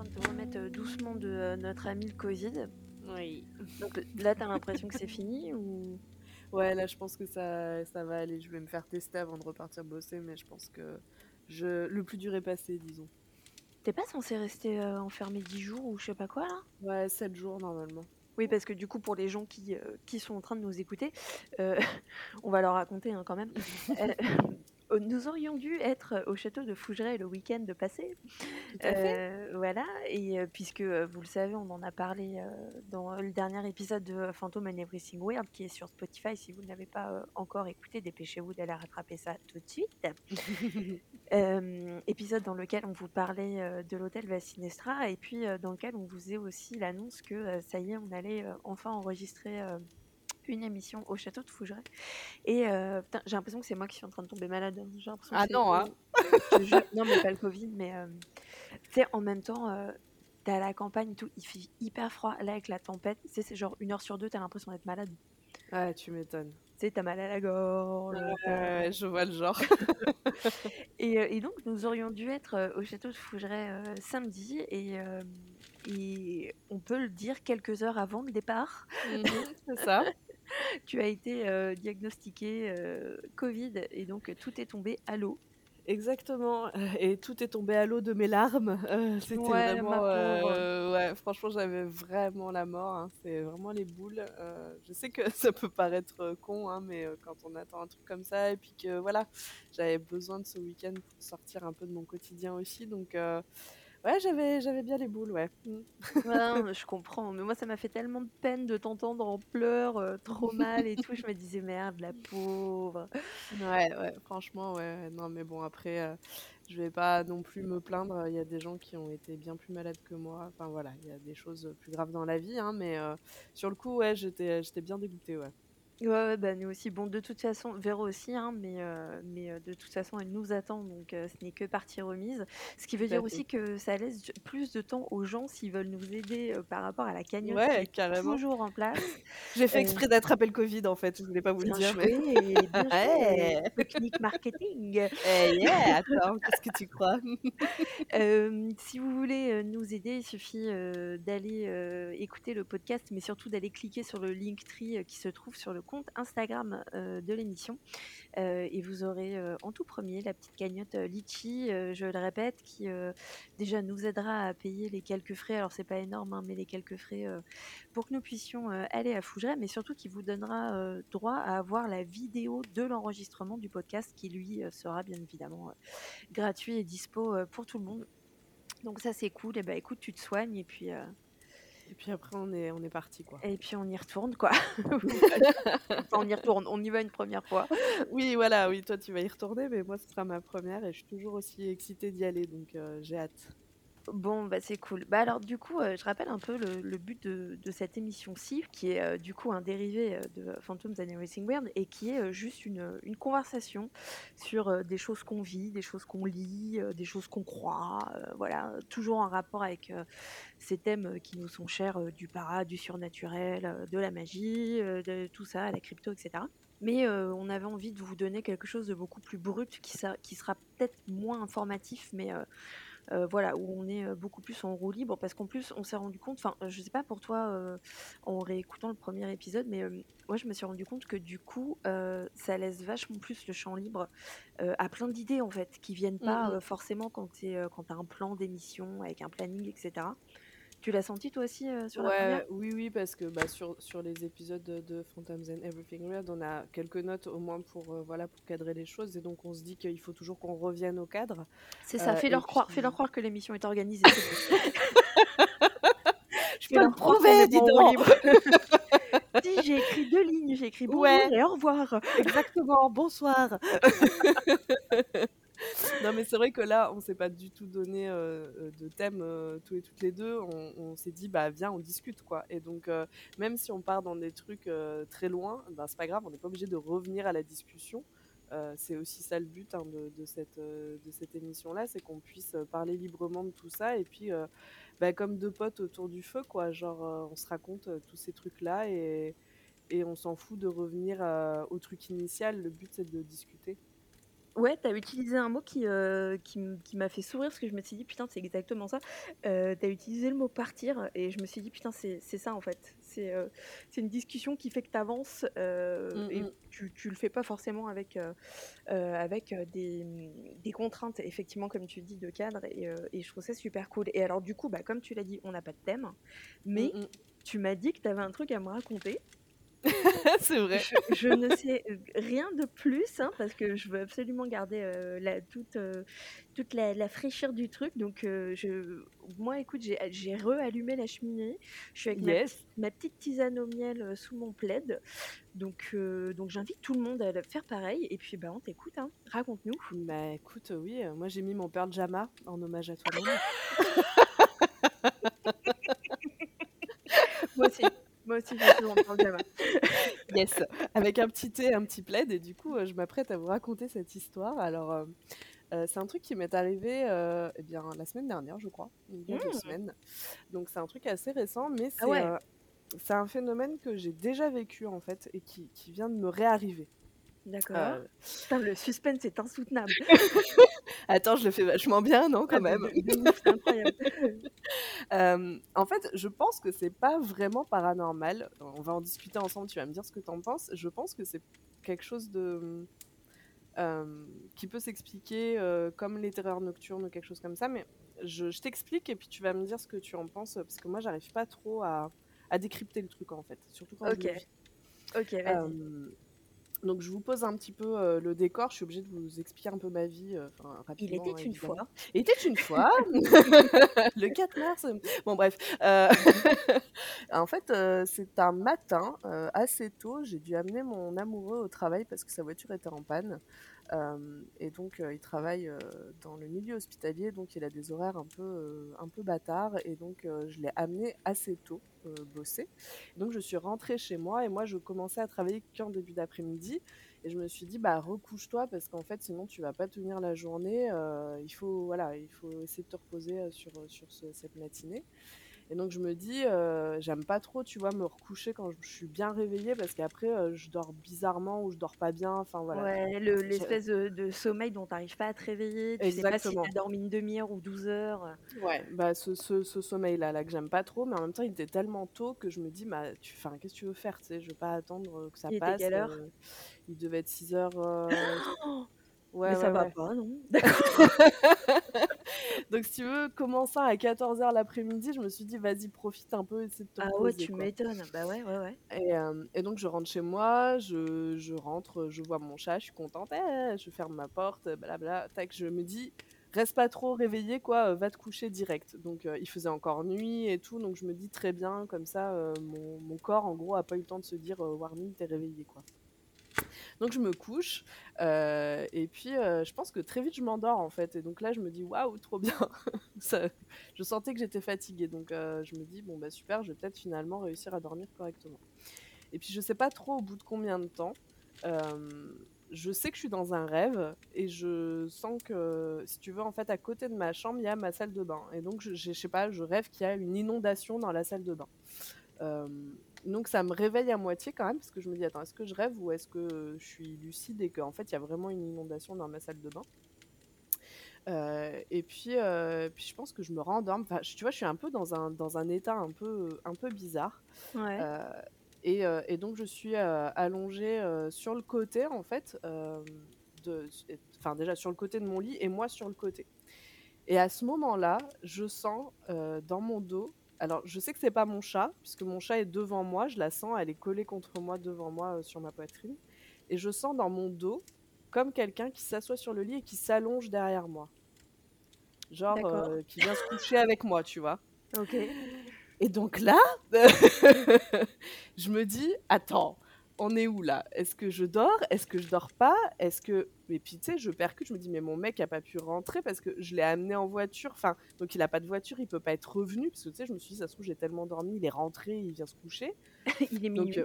en train de te remettre euh, doucement de euh, notre ami le Covid. Oui. Donc là, t'as l'impression que c'est fini ou? Ouais, là, je pense que ça, ça va aller. Je vais me faire tester avant de repartir bosser, mais je pense que je... le plus dur est passé, disons. t'es pas censé rester euh, enfermé 10 jours ou je sais pas quoi là? Ouais, 7 jours normalement. Oui, parce que du coup, pour les gens qui, euh, qui sont en train de nous écouter, euh, on va leur raconter hein, quand même. Euh, nous aurions dû être au château de Fougeray le week-end passé. Tout à fait. Euh, voilà, et euh, puisque euh, vous le savez, on en a parlé euh, dans le dernier épisode de Phantom and Everything Weird qui est sur Spotify. Si vous ne l'avez pas euh, encore écouté, dépêchez-vous d'aller rattraper ça tout de suite. Euh, épisode dans lequel on vous parlait euh, de l'hôtel Vassinestra et puis euh, dans lequel on vous faisait aussi l'annonce que euh, ça y est, on allait euh, enfin enregistrer euh, une émission au château de Fougeray. Et euh, putain, j'ai l'impression que c'est moi qui suis en train de tomber malade. hein. J'ai l'impression que Ah non, hein. je jure. Non, mais pas le Covid, mais euh, tu sais, en même temps, euh, t'es à la campagne et tout, il fait hyper froid. Là, avec la tempête, tu sais, c'est genre une heure sur deux, t'as l'impression d'être malade. Ouais, tu m'étonnes. Tu sais, t'as mal à la gorge. Ouais, je vois le genre. Et, euh, et donc, nous aurions dû être euh, au château de Fougeray euh, samedi. Et, euh, et on peut le dire quelques heures avant le départ. Mhm, c'est ça. Tu as été euh, diagnostiqué euh, Covid et donc euh, tout est tombé à l'eau. Exactement. euh, Et tout est tombé à l'eau de mes larmes. Euh, C'était Ouais, vraiment. euh, ouais, franchement, j'avais vraiment la mort. hein. C'est vraiment les boules. Euh, je sais que ça peut paraître con, hein, mais quand on attend un truc comme ça, et puis que voilà, j'avais besoin de ce week-end pour sortir un peu de mon quotidien aussi. Donc, ouais, j'avais, j'avais bien les boules, ouais. Mm. Ouais, je comprends, mais moi ça m'a fait tellement de peine de t'entendre en pleurs, euh, trop mal et tout. Je me disais merde, la pauvre. Ouais, ouais, franchement, ouais. ouais. Non, mais bon, après, euh, je vais pas non plus me plaindre. Il y a des gens qui ont été bien plus malades que moi. Enfin, voilà, il y a des choses plus graves dans la vie, hein, mais euh, sur le coup, ouais, j'étais, j'étais bien dégoûtée, ouais. Ouais, ouais, bah nous aussi. Bon, de toute façon, Véro aussi, hein, mais, euh, mais euh, de toute façon, elle nous attend, donc euh, ce n'est que partie remise. Ce qui veut Tout dire fait. aussi que ça laisse plus de temps aux gens s'ils veulent nous aider par rapport à la cagnotte qui est toujours en place. J'ai fait exprès d'attraper le Covid, en fait. Je voulais pas vous le dire, mais. joué, Ouais. Technique marketing. Eh yeah, attends, qu'est-ce que tu crois? Si vous voulez nous aider, il suffit d'aller écouter le podcast, mais surtout d'aller cliquer sur le Linktree euh, qui se trouve sur le compte Instagram euh, de l'émission. Euh, et vous aurez euh, en tout premier la petite cagnotte Litchi, je le répète, qui déjà nous aidera à payer les quelques frais. Alors c'est pas énorme, hein, mais les quelques frais pour que nous puissions aller à Fougeray, mais surtout qui vous donnera droit à avoir la vidéo de l'enregistrement du podcast qui lui sera bien évidemment gratuit et dispo pour tout le monde. Donc ça c'est cool. Et ben écoute, tu te soignes et puis Et puis après, on est, on est parti, quoi. et puis on y retourne quoi. Enfin, on y retourne, on y va une première fois. Oui, voilà, oui, toi, tu vas y retourner, mais moi, ce sera ma première et je suis toujours aussi excitée d'y aller, donc euh, j'ai hâte. Bon bah c'est cool. Bah alors du coup, euh, je rappelle un peu le, but de, cette émission-ci, qui est euh, du coup un dérivé euh, de Phantoms and Everything Weird et qui est juste une, conversation sur des choses qu'on vit, des choses qu'on lit, des choses qu'on croit, voilà, toujours en rapport avec ces thèmes qui nous sont chers, du para, du surnaturel, de la magie, de tout ça, la crypto, etc. Mais on avait envie de vous donner quelque chose de beaucoup plus brut, qui, sera peut-être moins informatif, mais euh, voilà, où on est euh, beaucoup plus en roue libre, parce qu'en plus, on s'est rendu compte, enfin, je sais pas pour toi, euh, en réécoutant le premier épisode, mais euh, moi, je me suis rendu compte que du coup, euh, ça laisse vachement plus le champ libre euh, à plein d'idées, en fait, qui viennent pas Mhm. euh, forcément quand tu as un plan d'émission, avec un planning, etc. Tu l'as senti toi aussi euh, sur la première? oui, oui, parce que bah, sur, sur les épisodes de, de Phantoms and Everything Weird, on a quelques notes au moins pour, euh, voilà, pour cadrer les choses, et donc on se dit qu'il faut toujours qu'on revienne au cadre. C'est ça, Euh, fais-leur croire, puis- fais-leur croire que l'émission est organisée. Je qu'on est en roue libre. si, j'ai écrit deux lignes, j'ai écrit bonjour Ouais. et au revoir. Exactement, bonsoir. non mais c'est vrai que là, on s'est pas du tout donné euh, euh, de thème euh, tous et toutes les deux. On, s'est dit bah viens, on discute quoi. Et donc même si on part dans des trucs très loin, bah, c'est pas grave, on n'est pas obligé de revenir à la discussion. C'est aussi ça le but hein, de, cette, de cette émission-là, c'est qu'on puisse parler librement de tout ça et puis bah, comme deux potes autour du feu, quoi. Genre on se raconte tous ces trucs-là et, et on s'en fout de revenir au truc initial. Le but c'est de discuter. Ouais, tu as utilisé un mot qui, heu, qui m qui m'a fait sourire parce que je me suis dit: «Putain, c'est exactement ça». Heu, tu as utilisé le mot «partir» et je me suis dit: «Putain, c'est c'est ça, en fait». C'est, heu, c'est une discussion qui fait que tu avances, heu Mmh et mh. tu tu le fais pas forcément avec, heu heu, avec, heu, des, mmh, des contraintes, effectivement, comme tu dis, de cadre et heu et je trouve ça super cool et alors, du coup, bah, comme tu l'as dit, on n'a pas de thème, Mmh mais mh. tu m'as dit que tu avais un truc à me raconter. C'est vrai. Je je ne sais, rien de plus, hein, parce que je veux absolument garder, heu, la toute, heu, toute la la fraîcheur du truc donc je moi, écoute, j'ai re-allumé la cheminée. Je suis avec ma petite Yes. ma petite tisane au miel, sous mon plaid donc donc j'invite tout le monde à faire pareil et puis, bah, on t'écoute, hein. Raconte-nous. Bah, écoute, oui, moi, j'ai mis mon Pearl Jama en hommage à toi-même. Moi aussi, moi aussi, je suis mon Pearl Jama. Yes, avec un petit thé, un petit plaid et du coup, heu, je m'apprête à vous raconter cette histoire. Alors, hem, heu, c'est un truc qui m'est arrivé, heu et bien, la semaine dernière, je crois, il y a 2 Mmh. semaines. Donc c'est un truc assez récent, mais Ah c'est, ouais. un phénomène que j'ai déjà vécu, en fait et qui qui vient de me réarriver. D'accord. Putain, le suspense est insoutenable. Attends, je le fais vachement bien, non, Ah quand de même? c'est incroyable. En fait, je pense que c'est pas vraiment paranormal. On va en discuter ensemble, tu vas me dire ce que tu en penses. Je pense que c'est quelque chose de, qui peut s'expliquer, comme les terreurs nocturnes ou quelque chose comme ça, mais je je t'explique et puis tu vas me dire ce que tu en penses, parce que moi, j'arrive pas trop à à décrypter le truc, en fait, surtout quand je OK. vis. OK, vas-y. Donc je vous pose un petit peu, heu, le décor. Je suis obligée de vous expliquer un peu ma vie, heu, enfin, Il était rapidement, une évidemment. fois. Il était une fois, le 4 mars, bon bref, heu, en fait, c'est un matin, assez tôt, j'ai dû amener mon amoureux au travail parce que sa voiture était en panne. Hem et donc heu, il travaille, heu, dans le milieu hospitalier, donc il a des horaires un peu, un peu bâtards. Et donc je l'ai amené assez tôt, bosser. Donc je suis rentrée chez moi et moi, je commençais à travailler qu'en début d'après-midi. Et je me suis dit: «Bah, recouche-toi parce qu'en fait, sinon tu vas pas tenir la journée, il faut, voilà, il faut essayer de te reposer, sur, sur ce cette matinée» et donc je me dis, heu, j'aime pas trop, tu vois, me recoucher quand je suis bien réveillée parce qu'après, heu, je dors bizarrement ou je dors pas bien, enfin voilà, Ouais, le l'espèce de de sommeil dont tu arrives pas à te réveiller, tu sais pas si tu Exactement. as dormi une 1/2 heure ou 12 heures, heu Ouais, bah, ce ce ce sommeil-là, là, que j'aime pas trop, mais en même temps, il était tellement tôt que je me dis: «Bah, tu enfin, qu'est-ce que tu veux faire?» Tu sais, je vais pas attendre, que ça Il était passe, quelle heure? heu, il devait être 6:00, heu, Mais ouais, ça ouais, va ouais. pas, non? D'accord. Donc si tu veux, commençant à 14:00 l'après-midi, je me suis dit: «Vas-y, profite un peu, essaie de te Ah ouais, reposer, tu quoi» m'étonnes. Bah, ouais, ouais, ouais. et hem et donc je rentre chez moi, je je rentre, heu, je vois mon chat, je suis contente: «Eh!», je ferme ma porte, heu, blabla, tac, je me dis: «Reste pas trop réveillé, quoi, heu, va te coucher direct». Donc heu, il faisait encore nuit et tout, donc je me dis: «Très bien, comme ça, heu, mon mon corps, en gros, a pas eu le temps de se dire, heu: "Warning, tu es réveillé", quoi». Donc je me couche, heu et puis, heu, je pense que très vite, je m'endors, en fait. Et donc là, je me dis: «Waouh, trop bien!» je sentais que j'étais fatiguée. Donc heu, je me dis: «Bon, bah, super, je vais peut-être finalement réussir à dormir correctement» et puis je sais pas trop au bout de combien de temps, je sais que je suis dans un rêve et je sens que, si tu veux, en fait, à côté de ma chambre, il y a ma salle de bain. Et donc je je sais pas, je rêve qu'il y a une inondation dans la salle de bain. Donc ça me réveille à moitié quand même parce que je me dis: «Attends, est-ce que je rêve ou est-ce que, je suis lucide et qu'en fait, il y a vraiment une inondation dans ma salle de bain?» Heu et puis, heu, puis je pense que je me rendorme. Enfin, tu vois, je suis un peu dans un dans un état un peu, un peu bizarre, Ouais. heu et et donc je suis, allongée, sur le côté, en fait, de enfin, déjà sur le côté de mon lit et moi sur le côté et à ce moment-là, je sens, dans mon dos alors je sais que c'est pas mon chat puisque mon chat est devant moi, je la sens, elle est collée contre moi, devant moi, heu, sur ma poitrine et je sens dans mon dos comme quelqu'un qui s'assoit sur le lit et qui s'allonge derrière moi. Genre, D'accord. heu, qui vient se coucher avec moi, tu vois? OK. Et donc là, je me dis: «Attends, on est où là? Est-ce que je dors? Est-ce que je dors pas? Est-ce que» et puis tu sais, je percute, je me dis: «Mais mon mec a pas pu rentrer parce que je l'ai amené en voiture, enfin, donc il a pas de voiture, il peut pas être revenu» parce que tu sais, je me suis dit: «Ça se trouve, j'ai tellement dormi, il est rentré, il vient se coucher». Il est Donc minuit.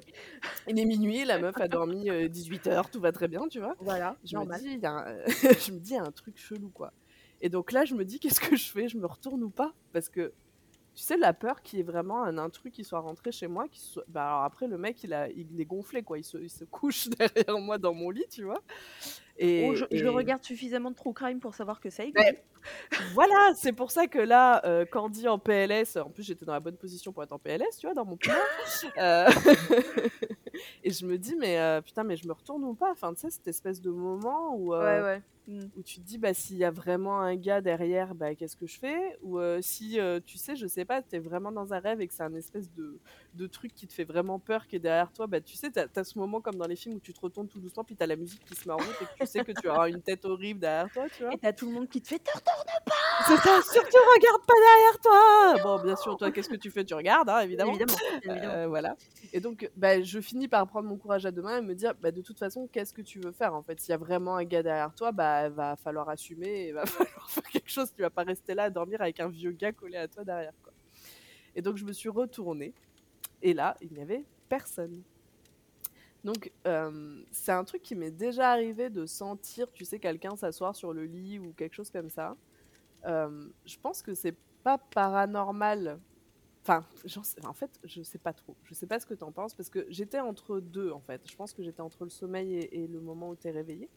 il est minuit, la meuf a dormi, heu, 18 heures, tout va très bien, tu vois? Voilà, Je me dis: «Il y a un» je me dis: «Il y a un truc chelou, quoi» et donc là, je me dis: «Qu'est-ce que je fais? Je me retourne ou pas?» parce que, tu sais, la peur qu'il y ait vraiment un intrus qui soit rentré chez moi, qui soit bah, alors après le mec, il a il est gonflé, quoi, il se il se couche derrière moi dans mon lit, tu vois? Et, Oh, je, je et- regarde suffisamment de True Crime pour savoir que ça existe. Mais- Voilà, c'est pour ça que là, euh, Candy en PLS, en plus j'étais dans la bonne position pour être en PLS, tu vois, dans mon plan. Euh, et je me dis, mais euh, putain, mais je me retourne ou pas? Enfin, tu sais, cette espèce de moment où, euh, Ouais, ouais. Mm. où tu te dis, bah, s'il y a vraiment un gars derrière, bah, qu'est-ce que je fais? Ou euh, si, tu sais, je sais pas, t'es vraiment dans un rêve et que c'est un espèce de, de truc qui te fait vraiment peur qui est derrière toi, bah, tu sais, t'as as ce moment comme dans les films où tu te retournes tout doucement, puis t'as la musique qui se met en route et que tu sais que tu auras une tête horrible derrière toi, tu vois? Et t'as tout le monde qui te fait Te c'est ça, surtout regarde pas derrière toi Bon, bien sûr, toi, qu'est-ce que tu fais? Tu regardes, hein, évidemment. Évidemment. évidemment. Voilà. Et donc, bah, je finis par prendre mon courage à deux mains et me dire, bah, de toute façon, qu'est-ce que tu veux faire En fait, s'il y a vraiment un gars derrière toi, bah, va falloir assumer, et va falloir faire quelque chose. Tu vas pas rester là à dormir avec un vieux gars collé à toi derrière. Quoi. Et donc, je me suis retournée, et là, il n'y avait personne. Donc, euh, c'est un truc qui m'est déjà arrivé de sentir, tu sais, quelqu'un s'asseoir sur le lit ou quelque chose comme ça. Euh, je pense que c'est pas paranormal. Enfin, en fait, je sais pas trop. Je sais pas ce que t'en penses parce que j'étais entre deux en fait. Je pense que j'étais entre le sommeil et, et le moment où t'es réveillé.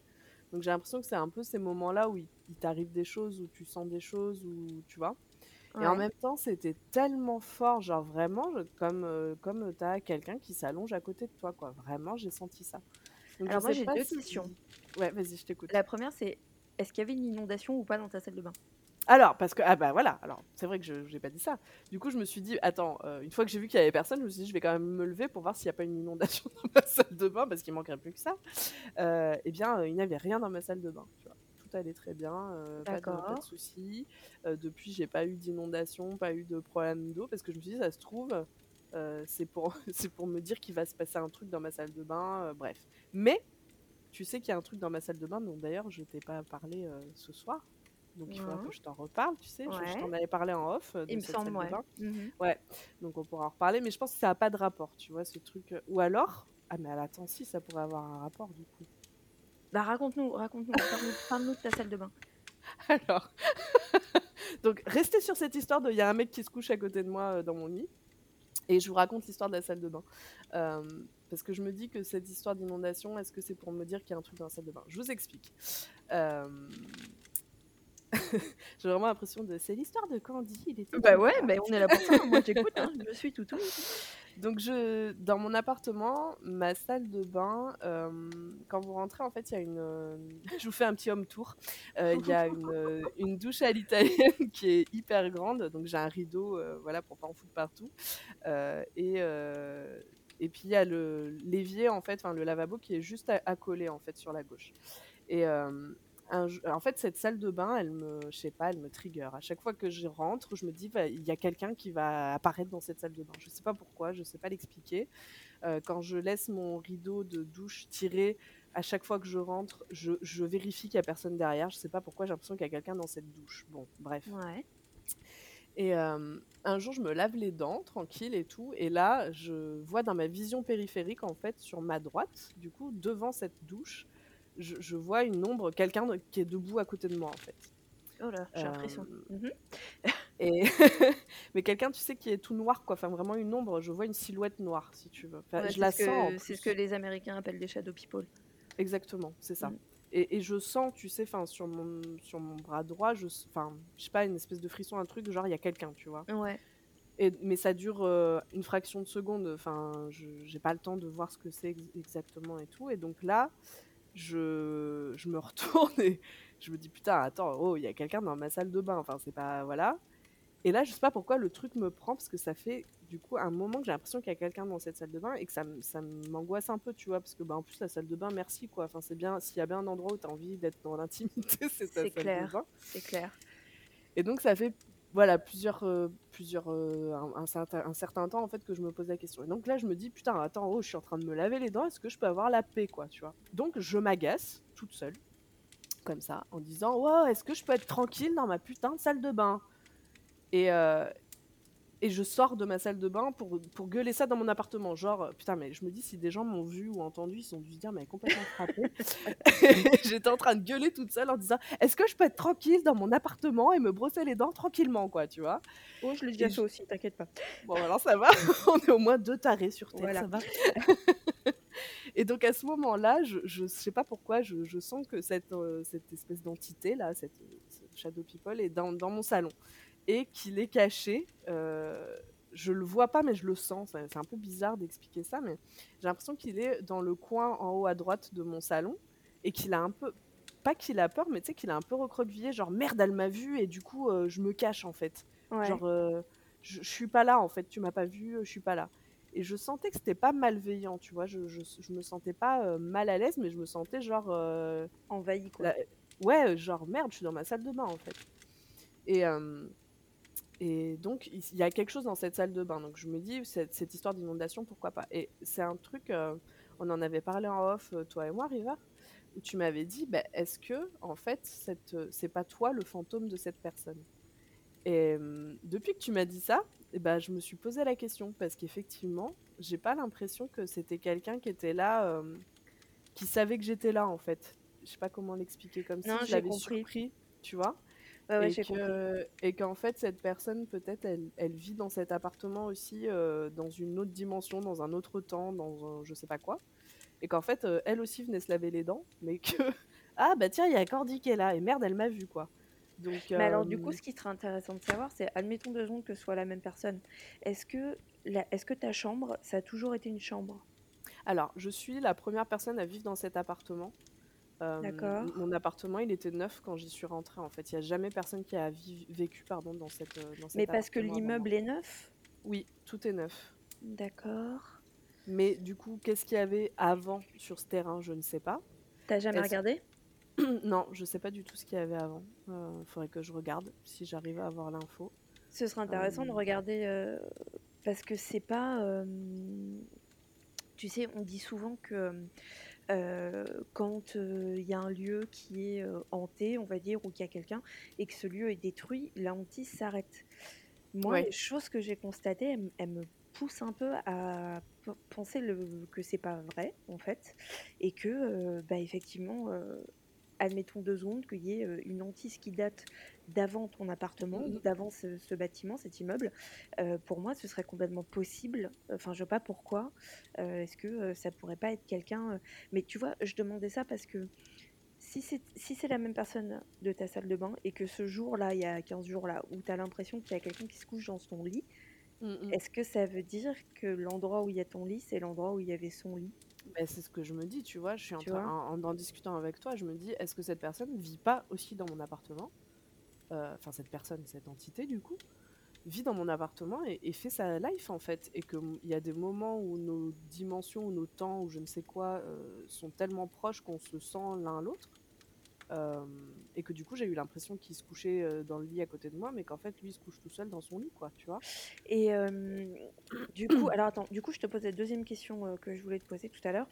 Donc j'ai l'impression que c'est un peu ces moments-là où il, il t'arrive des choses, où tu sens des choses, où tu vois. Et en même temps, c'était tellement fort, genre vraiment, je- comme euh, comme t'as quelqu'un qui s'allonge à côté de toi, quoi. Vraiment, j'ai senti ça. Donc, Alors moi, j'ai deux si- questions. Ouais, vas-y, je t'écoute. La première, c'est est-ce qu'il y avait une inondation ou pas dans ta salle de bain? Alors, parce que, ah bah voilà, alors c'est vrai que je n'ai pas dit ça. Du coup, je me suis dit, attends, euh, une fois que j'ai vu qu'il y avait personne, je me suis dit, je vais quand même me lever pour voir s'il n'y a pas une inondation dans ma salle de bain, parce qu'il manquerait plus que ça. Euh, eh bien, euh, il n'y avait rien dans ma salle de bain, tu vois. Tout allait très bien, euh, pas de, pas de soucis. Depuis, j'ai pas eu d'inondation, pas eu de problème d'eau, parce que je me suis dit, ça se trouve, c'est pour, pour me dire qu'il va se passer un truc dans ma salle de bain, bref. Mais, tu sais qu'il y a un truc dans ma salle de bain, dont d'ailleurs, je t'ai pas parlé ce soir. Donc il faudra Mhm. que je t'en reparle, tu sais. je- Je, Ouais. t'en avais parlé en off euh, de Il me semble, ouais. bain. Mhm. Donc on pourra en reparler, mais je pense que ça n'a pas de rapport, tu vois, ce truc. euh, Ou alors, ah mais attends, si, ça pourrait avoir un rapport du coup. Bah raconte-nous, raconte-nous, parle-nous parle-nous de ta salle de bain. Alors, donc restez sur cette histoire de, il y a un mec qui se couche à côté de moi euh, dans mon lit, et je vous raconte l'histoire de la salle de bain. Euh, parce que je me dis que cette histoire d'inondation, est-ce que c'est pour me dire qu'il y a un truc dans la salle de bain? Je vous explique. Euh, J'ai vraiment l'impression de. C'est l'histoire de Candy. Il était Bah ouais, fois. bah on est là pour ça. Moi j'écoute, hein. je suis tout tout. Donc je, dans mon appartement, ma salle de bain, euh, quand vous rentrez, en fait, il y a une. euh, je vous fais un petit home tour. Euh, Il y a une, une douche à l'italienne qui est hyper grande. Donc j'ai un rideau, voilà, pour pas en foutre partout. Et et puis il y a le l'évier, en fait, enfin le lavabo qui est juste à- accolé en fait sur la gauche. Et euh, un en fait, cette salle de bain, elle me, je sais pas, elle me trigger. À chaque fois que je rentre, je me dis, bah, il y a quelqu'un qui va apparaître dans cette salle de bain. Je sais pas pourquoi, je sais pas l'expliquer. Euh, quand je laisse mon rideau de douche tiré, à chaque fois que je rentre, je, je vérifie qu'il y a personne derrière. Je sais pas pourquoi, j'ai l'impression qu'il y a quelqu'un dans cette douche. Bon, bref. Ouais. Et euh, un jour, je me lave les dents, tranquille et tout. Et là, je vois dans ma vision périphérique, en fait, sur ma droite, du coup, devant cette douche, je, je vois une ombre, quelqu'un qui est debout à côté de moi, en fait. Oh là, j'ai l'impression. Euh, Mhm. Et mais quelqu'un, tu sais, qui est tout noir, quoi. Enfin, vraiment une ombre. Je vois une silhouette noire, si tu veux. Enfin, Ouais, je la sens. en C'est ce que les Américains appellent des shadow people. Exactement, c'est ça. Mm. Et, et je sens, tu sais, enfin, sur mon sur mon bras droit, je, s- enfin, je sais pas, une espèce de frisson, un truc, genre il y a quelqu'un, tu vois. Ouais. Et, mais ça dure euh, une fraction de seconde. Enfin, je j'ai pas le temps de voir ce que c'est ex- exactement et tout. Et donc là, je, je me retourne et je me dis putain, attends, oh, il y a quelqu'un dans ma salle de bain. Enfin, c'est pas voilà. Et là, je sais pas pourquoi le truc me prend parce que ça fait du coup un moment que j'ai l'impression qu'il y a quelqu'un dans cette salle de bain et que ça, ça m'angoisse un peu, tu vois, parce que bah, en plus la salle de bain, merci quoi. Enfin, c'est bien. S'il y a bien un endroit où tu as envie d'être dans l'intimité, c'est ta C'est salle de clair. C'est clair. Et donc ça fait voilà plusieurs euh, plusieurs euh, un, certain, temps en fait que je me pose la question. Et donc là je me dis putain attends oh je suis en train de me laver les dents est-ce que je peux avoir la paix quoi tu vois. Donc je m'agace toute seule comme ça en disant ouais est-ce que je peux être tranquille dans ma putain de salle de bain? Et euh, et je sors de ma salle de bain pour, pour gueuler ça dans mon appartement. Genre, euh, putain, mais je me dis, si des gens m'ont vu ou entendu, ils ont dû se dire, mais elle est complètement frappée. J'étais en train de gueuler toute seule en disant, est-ce que je peux être tranquille dans mon appartement et me brosser les dents tranquillement, quoi, tu vois? Oh, je l'ai déjà fait aussi, t'inquiète pas. Bon, alors ça va, on est au moins deux tarés sur Terre, Voilà. ça va. Et donc à ce moment-là, je je sais pas pourquoi, je je sens que cette, heu, cette espèce d'entité-là, cette, heu, ce shadow people est dans dans mon salon et qu'il est caché, heu, je le vois pas mais je le sens. C'est un peu bizarre d'expliquer ça, mais j'ai l'impression qu'il est dans le coin en haut à droite de mon salon et qu'il a un peu pas qu'il a peur, mais tu sais qu'il a un peu recroquevillé, genre: «Merde, elle m'a vu et du coup, heu, je me cache en fait». Ouais. Genre, heu, je je suis pas là en fait, tu m'as pas vu, je suis pas là. Et je sentais que c'était pas malveillant, tu vois? Je je je me sentais pas, heu, mal à l'aise, mais je me sentais genre, Envahi, quoi. la ouais, genre: «Merde, je suis dans ma salle de bain, en fait» et et donc il y a quelque chose dans cette salle de bain, donc je me dis: «Cette cette histoire d'inondation, pourquoi pas?» et c'est un truc, heu, on en avait parlé en off, heu, toi et moi, Riva, où tu m'avais dit: «Beh, est-ce que en fait, heu, c'est pas toi le fantôme de cette personne?» et hem, depuis que tu m'as dit ça et bah, je me suis posé la question parce qu'effectivement, j'ai pas l'impression que c'était quelqu'un qui était là, qui savait que j'étais là, en fait. Je sais pas comment l'expliquer, comme Non, si je j'ai l'avais compris. surpris, tu vois? Ouais, ouais, Et que qu'en fait, cette personne, peut-être, elle elle vit dans cet appartement aussi, heu, dans une autre dimension, dans un autre temps, dans un je sais pas quoi et qu'en fait, heu, elle aussi venait se laver les dents, mais que: «Ah bah tiens, il y a Cordy qui est là et merde, elle m'a vu, quoi». Donc Mais alors du coup, hem ce qui serait intéressant de savoir, c'est admettons 2 secondes que ce soit la même personne. Est-ce que la est-ce que ta chambre, ça a toujours été une chambre? alors, je suis la première personne à vivre dans cet appartement. D'accord. mon appartement, il était neuf quand j'y suis rentrée, en fait. Il y a jamais personne qui a vécu, pardon, dans cet, heu, dans Mais cet parce que appartement avant moi. l'immeuble est neuf? Oui, tout est neuf. D'accord. Mais du coup, qu'est-ce qu'il y avait avant sur ce terrain? Je ne sais pas. Tu jamais Est-ce regardé? non, je sais pas du tout ce qu'il y avait avant. Heu, faudrait que je regarde si j'arrive à avoir l'info. Ce serait intéressant de Hem, regarder, parce que c'est pas, tu sais, on dit souvent que, heu, quand, il y a un lieu qui est, heu, hanté, on va dire, ou qu'il y a quelqu'un et que ce lieu est détruit, la hantise s'arrête. Moi, ouais. les choses que j'ai constatées, elles, me poussent un peu à penser le, que c'est pas vrai, en fait, et que, euh, bah, effectivement, euh, admettons deux secondes, qu'il y ait euh, une hantise qui date d'avant ton appartement, Mmh ou mh. d'avant ce, ce bâtiment, cet immeuble, euh, pour moi, ce serait complètement possible. Enfin, je sais pas pourquoi. Euh, Est-ce que euh, ça pourrait pas être quelqu'un... Mais tu vois, je demandais ça parce que si c'est si la même personne de ta salle de bain et que ce jour-là, il y a 15 jours là, où tu as l'impression qu'il y a quelqu'un qui se couche dans ton lit, Mmh mh. est-ce que ça veut dire que l'endroit où il y a ton lit, c'est l'endroit où il y avait son lit? Bah, c'est ce que je me dis, tu vois? Je suis en en en discutant avec toi, je me dis: «Est-ce que cette personne vit pas aussi dans mon appartement?» Heu, enfin cette personne, cette entité du coup, vit dans mon appartement et fait sa life en fait et que, mmh, il y a des moments où nos dimensions ou nos temps ou je ne sais quoi, heu, sont tellement proches qu'on se sent l'un l'autre, hem et que du coup, j'ai eu l'impression qu'il se couchait, dans le lit à côté de moi, mais qu'en fait, lui, il se couche tout seul dans son lit quoi, tu vois? Et du coup alors attends, du coup, je te pose la deuxième question, que je voulais te poser tout à l'heure.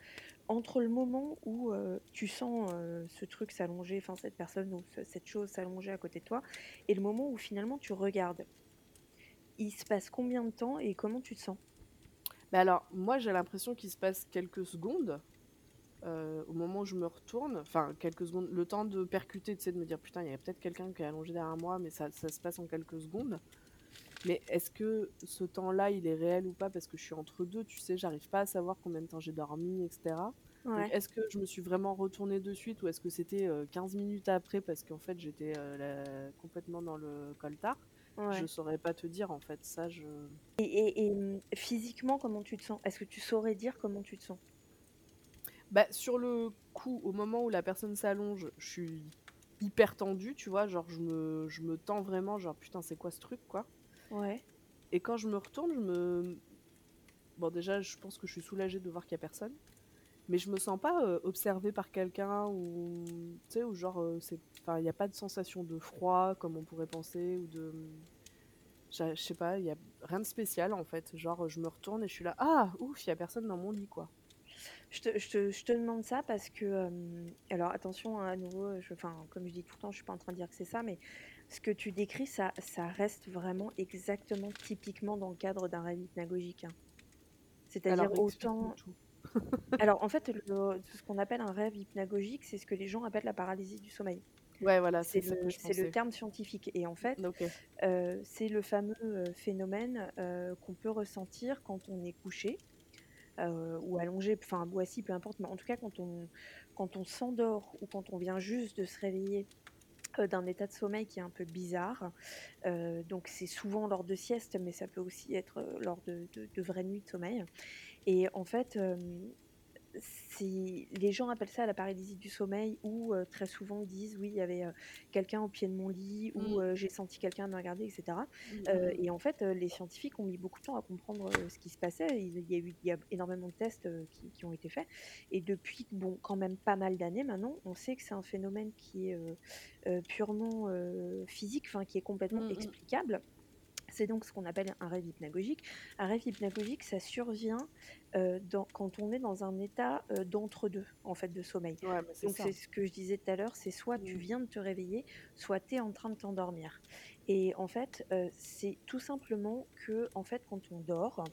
Entre le moment où, heu, tu sens, heu, ce truc s'allonger, enfin cette personne ou ce cette chose s'allonger à côté de toi et le moment où finalement tu regardes, il se passe combien de temps et comment tu te sens? Mais alors, moi, j'ai l'impression qu'il se passe quelques secondes, heu, au moment où je me retourne, enfin quelques secondes, le temps de percuter, de me dire: «Putain, il y a peut-être quelqu'un qui est allongé derrière moi», mais ça se passe en quelques secondes. Mais est-ce que ce temps-là, il est réel ou pas? Parce que je suis entre 2, tu sais, j'arrive pas à savoir combien de temps j'ai dormi et cetera. Donc Ouais, est-ce que je me suis vraiment retournée de suite ou est-ce que c'était, heu, 15 minutes après parce qu'en fait j'étais, la complètement dans le coltard? Je ouais. saurais pas te dire en fait, ça je Et et et mmh, physiquement, comment tu te sens? Est-ce que tu saurais dire comment tu te sens? bah, sur le coup, au moment où la personne s'allonge, je suis hyper tendue, tu vois? Genre je me je me tends vraiment, genre: «Putain, c'est quoi ce truc, quoi?» Ouais. et quand je me retourne, je me bon déjà, je pense que je suis soulagée de voir qu'il y a personne. Mais je me sens pas, heu, observée par quelqu'un ou tu sais, ou genre, heu, c'est enfin, il y a pas de sensation de froid comme on pourrait penser ou de, je sais pas, il y a rien de spécial en fait. Genre, je me retourne et je suis là: «Ah ouf, il y a personne dans mon lit, quoi». Je te je te je te demande ça parce que, hem, alors attention, hein, à nouveau, je enfin, comme je dis tout le temps, je suis pas en train de dire que c'est ça, mais ce que tu décris, ça ça reste vraiment exactement typiquement dans le cadre d'un rêve hypnagogique, hein. C'est-à-dire Alors autant tout. alors en fait, le ce qu'on appelle un rêve hypnagogique, c'est ce que les gens appellent la paralysie du sommeil. Ouais, voilà, c'est C'est ça que le je c'est le pensais. terme scientifique et en fait, OK. heu, c'est le fameux, heu, phénomène, heu, qu'on peut ressentir quand on est couché ou allongé, enfin assis, peu importe, mais en tout cas quand on quand on s'endort ou quand on vient juste de se réveiller, d'un état de sommeil qui est un peu bizarre, heu, donc c'est souvent lors de sieste, mais ça peut aussi être, heu, lors de vraies nuits de sommeil. Et en fait, les gens appellent ça la paralysie du sommeil ou heu, très souvent disent: «Oui, il y avait, heu, quelqu'un au pied de mon lit» ou Mmh. heu, «J'ai senti quelqu'un me regarder» et cetera. Mmh, mmh Heu mh. et en fait, les scientifiques ont mis beaucoup de temps à comprendre, ce qui se passait. Il y a eu il y a énormément de tests, qui qui ont été faits et depuis, bon, quand même pas mal d'années maintenant, on sait que c'est un phénomène qui est, purement, physique, enfin qui est complètement Mmh mh. explicable. C'est donc ce qu'on appelle un rêve hypnagogique. Un rêve hypnagogique, ça survient, dans quand on est dans un état, heu, d'entre-deux, en fait, de sommeil. Ouais, bah, Donc c'est ce que je disais tout à l'heure, c'est soit tu Mmh. viens de te réveiller, soit tu es en train de t'endormir et en fait, heu, c'est tout simplement que, en fait, quand on dort,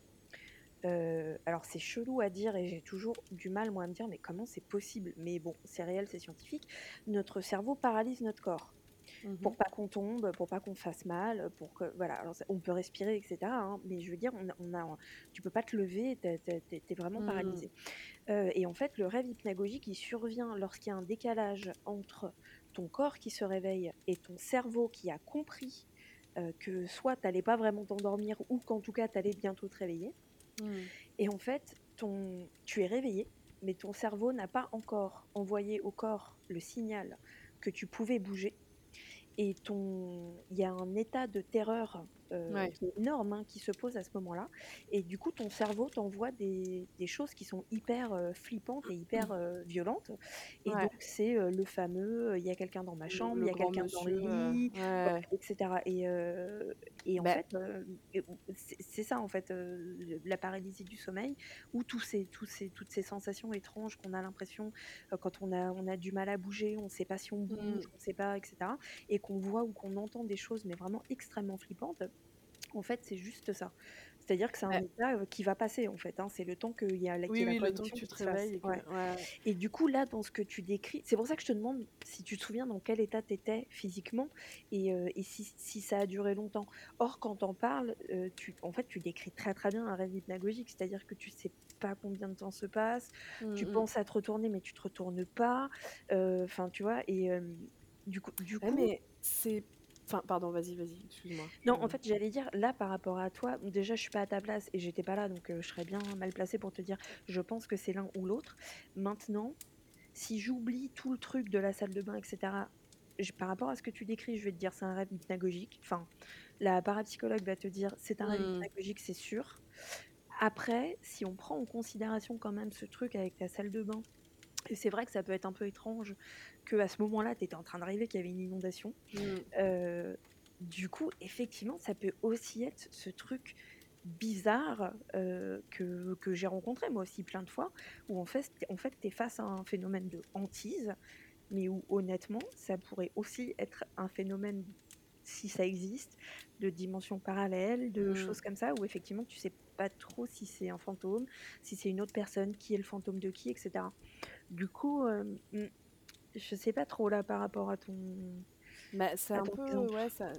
alors c'est chelou à dire et j'ai toujours du mal, moi, à me dire: «Mais comment c'est possible?» mais bon, c'est réel, c'est scientifique. Notre cerveau paralyse notre corps. Mmh mh. Pour pas qu'on tombe, pour pas qu'on fasse mal, pour que voilà, alors on peut respirer et cetera, hein, mais je veux dire, on a on a tu peux pas te lever, tu es vraiment Mmh. paralysé. Heu et en fait, le rêve hypnagogique, il survient lorsqu'il y a un décalage entre ton corps qui se réveille et ton cerveau qui a compris, heu, que soit tu allais pas vraiment t'endormir ou qu'en tout cas, tu allais bientôt te réveiller Mmh. et en fait, ton tu es réveillé, mais ton cerveau n'a pas encore envoyé au corps le signal que tu pouvais bouger et ton il y a un état de terreur, heu, Ouais. qui est énorme, hein, qui se pose à ce moment-là et du coup, ton cerveau t'envoie des des choses qui sont hyper, heu, flippantes et hyper, heu, violentes et donc c'est, heu, le fameux, «Il y a quelqu'un dans ma chambre, il y a quelqu'un dans le lit», ouais. et en Bah fait, c'est ça, en fait, la paralysie du sommeil où tous ces tous ces toutes ces sensations étranges qu'on a l'impression, quand on a on a du mal à bouger, on sait pas si on bouge, mmh. on sait pas et cetera et qu'on voit ou qu'on entend des choses, mais vraiment extrêmement flippantes, en fait, c'est juste ça. C'est-à-dire que c'est un état, heu, qui va passer, en fait, hein. C'est le temps qu'il y a la oui, oui, le temps que tu te réveilles et que Ouais ouais, ouais. et du coup, là, dans ce que tu décris c'est pour ça que je te demande si tu te souviens dans quel état tu étais physiquement et et si si ça a duré longtemps. Or, quand tu en parles, tu en fait, tu décris très, très bien un rêve hypnagogique. C'est-à-dire que tu sais pas combien de temps se passe, Mmh tu mh. penses à te retourner, mais tu te retournes pas, enfin, tu vois? Et du coup du coup mais c'est enfin, pardon, vas-y, vas-y, excuse-moi, non, en fait, j'allais dire, là, par rapport à toi, déjà, je suis pas à ta place et j'étais pas là, donc heu, je serais bien mal placée pour te dire, je pense que c'est l'un ou l'autre. Maintenant, si j'oublie tout le truc de la salle de bain et cetera, j par rapport à ce que tu décris, je vais te dire: «C'est un rêve hypnagogique». Enfin, la parapsychologue va te dire: «C'est un rêve mmh. hypnagogique, c'est sûr». Après, si on prend en considération quand même ce truc avec ta salle de bain et c'est vrai que ça peut être un peu étrange qu'à ce moment-là, tu étais en train de rêver qu'il y avait une inondation. Mmh. Heu, du coup, effectivement, ça peut aussi être ce truc bizarre, heu, que que j'ai rencontré moi aussi plein de fois, où en fait en fait, tu es face à un phénomène de hantise, mais où honnêtement, ça pourrait aussi être un phénomène, si ça existe, de dimension parallèle, de Mmh. choses comme ça, où effectivement tu sais pas trop si c'est un fantôme, si c'est une autre personne, qui est le fantôme de qui et cetera. Du coup, hem, mmh, je sais pas trop là par rapport à ton Bah, c'est un peu ouais, ça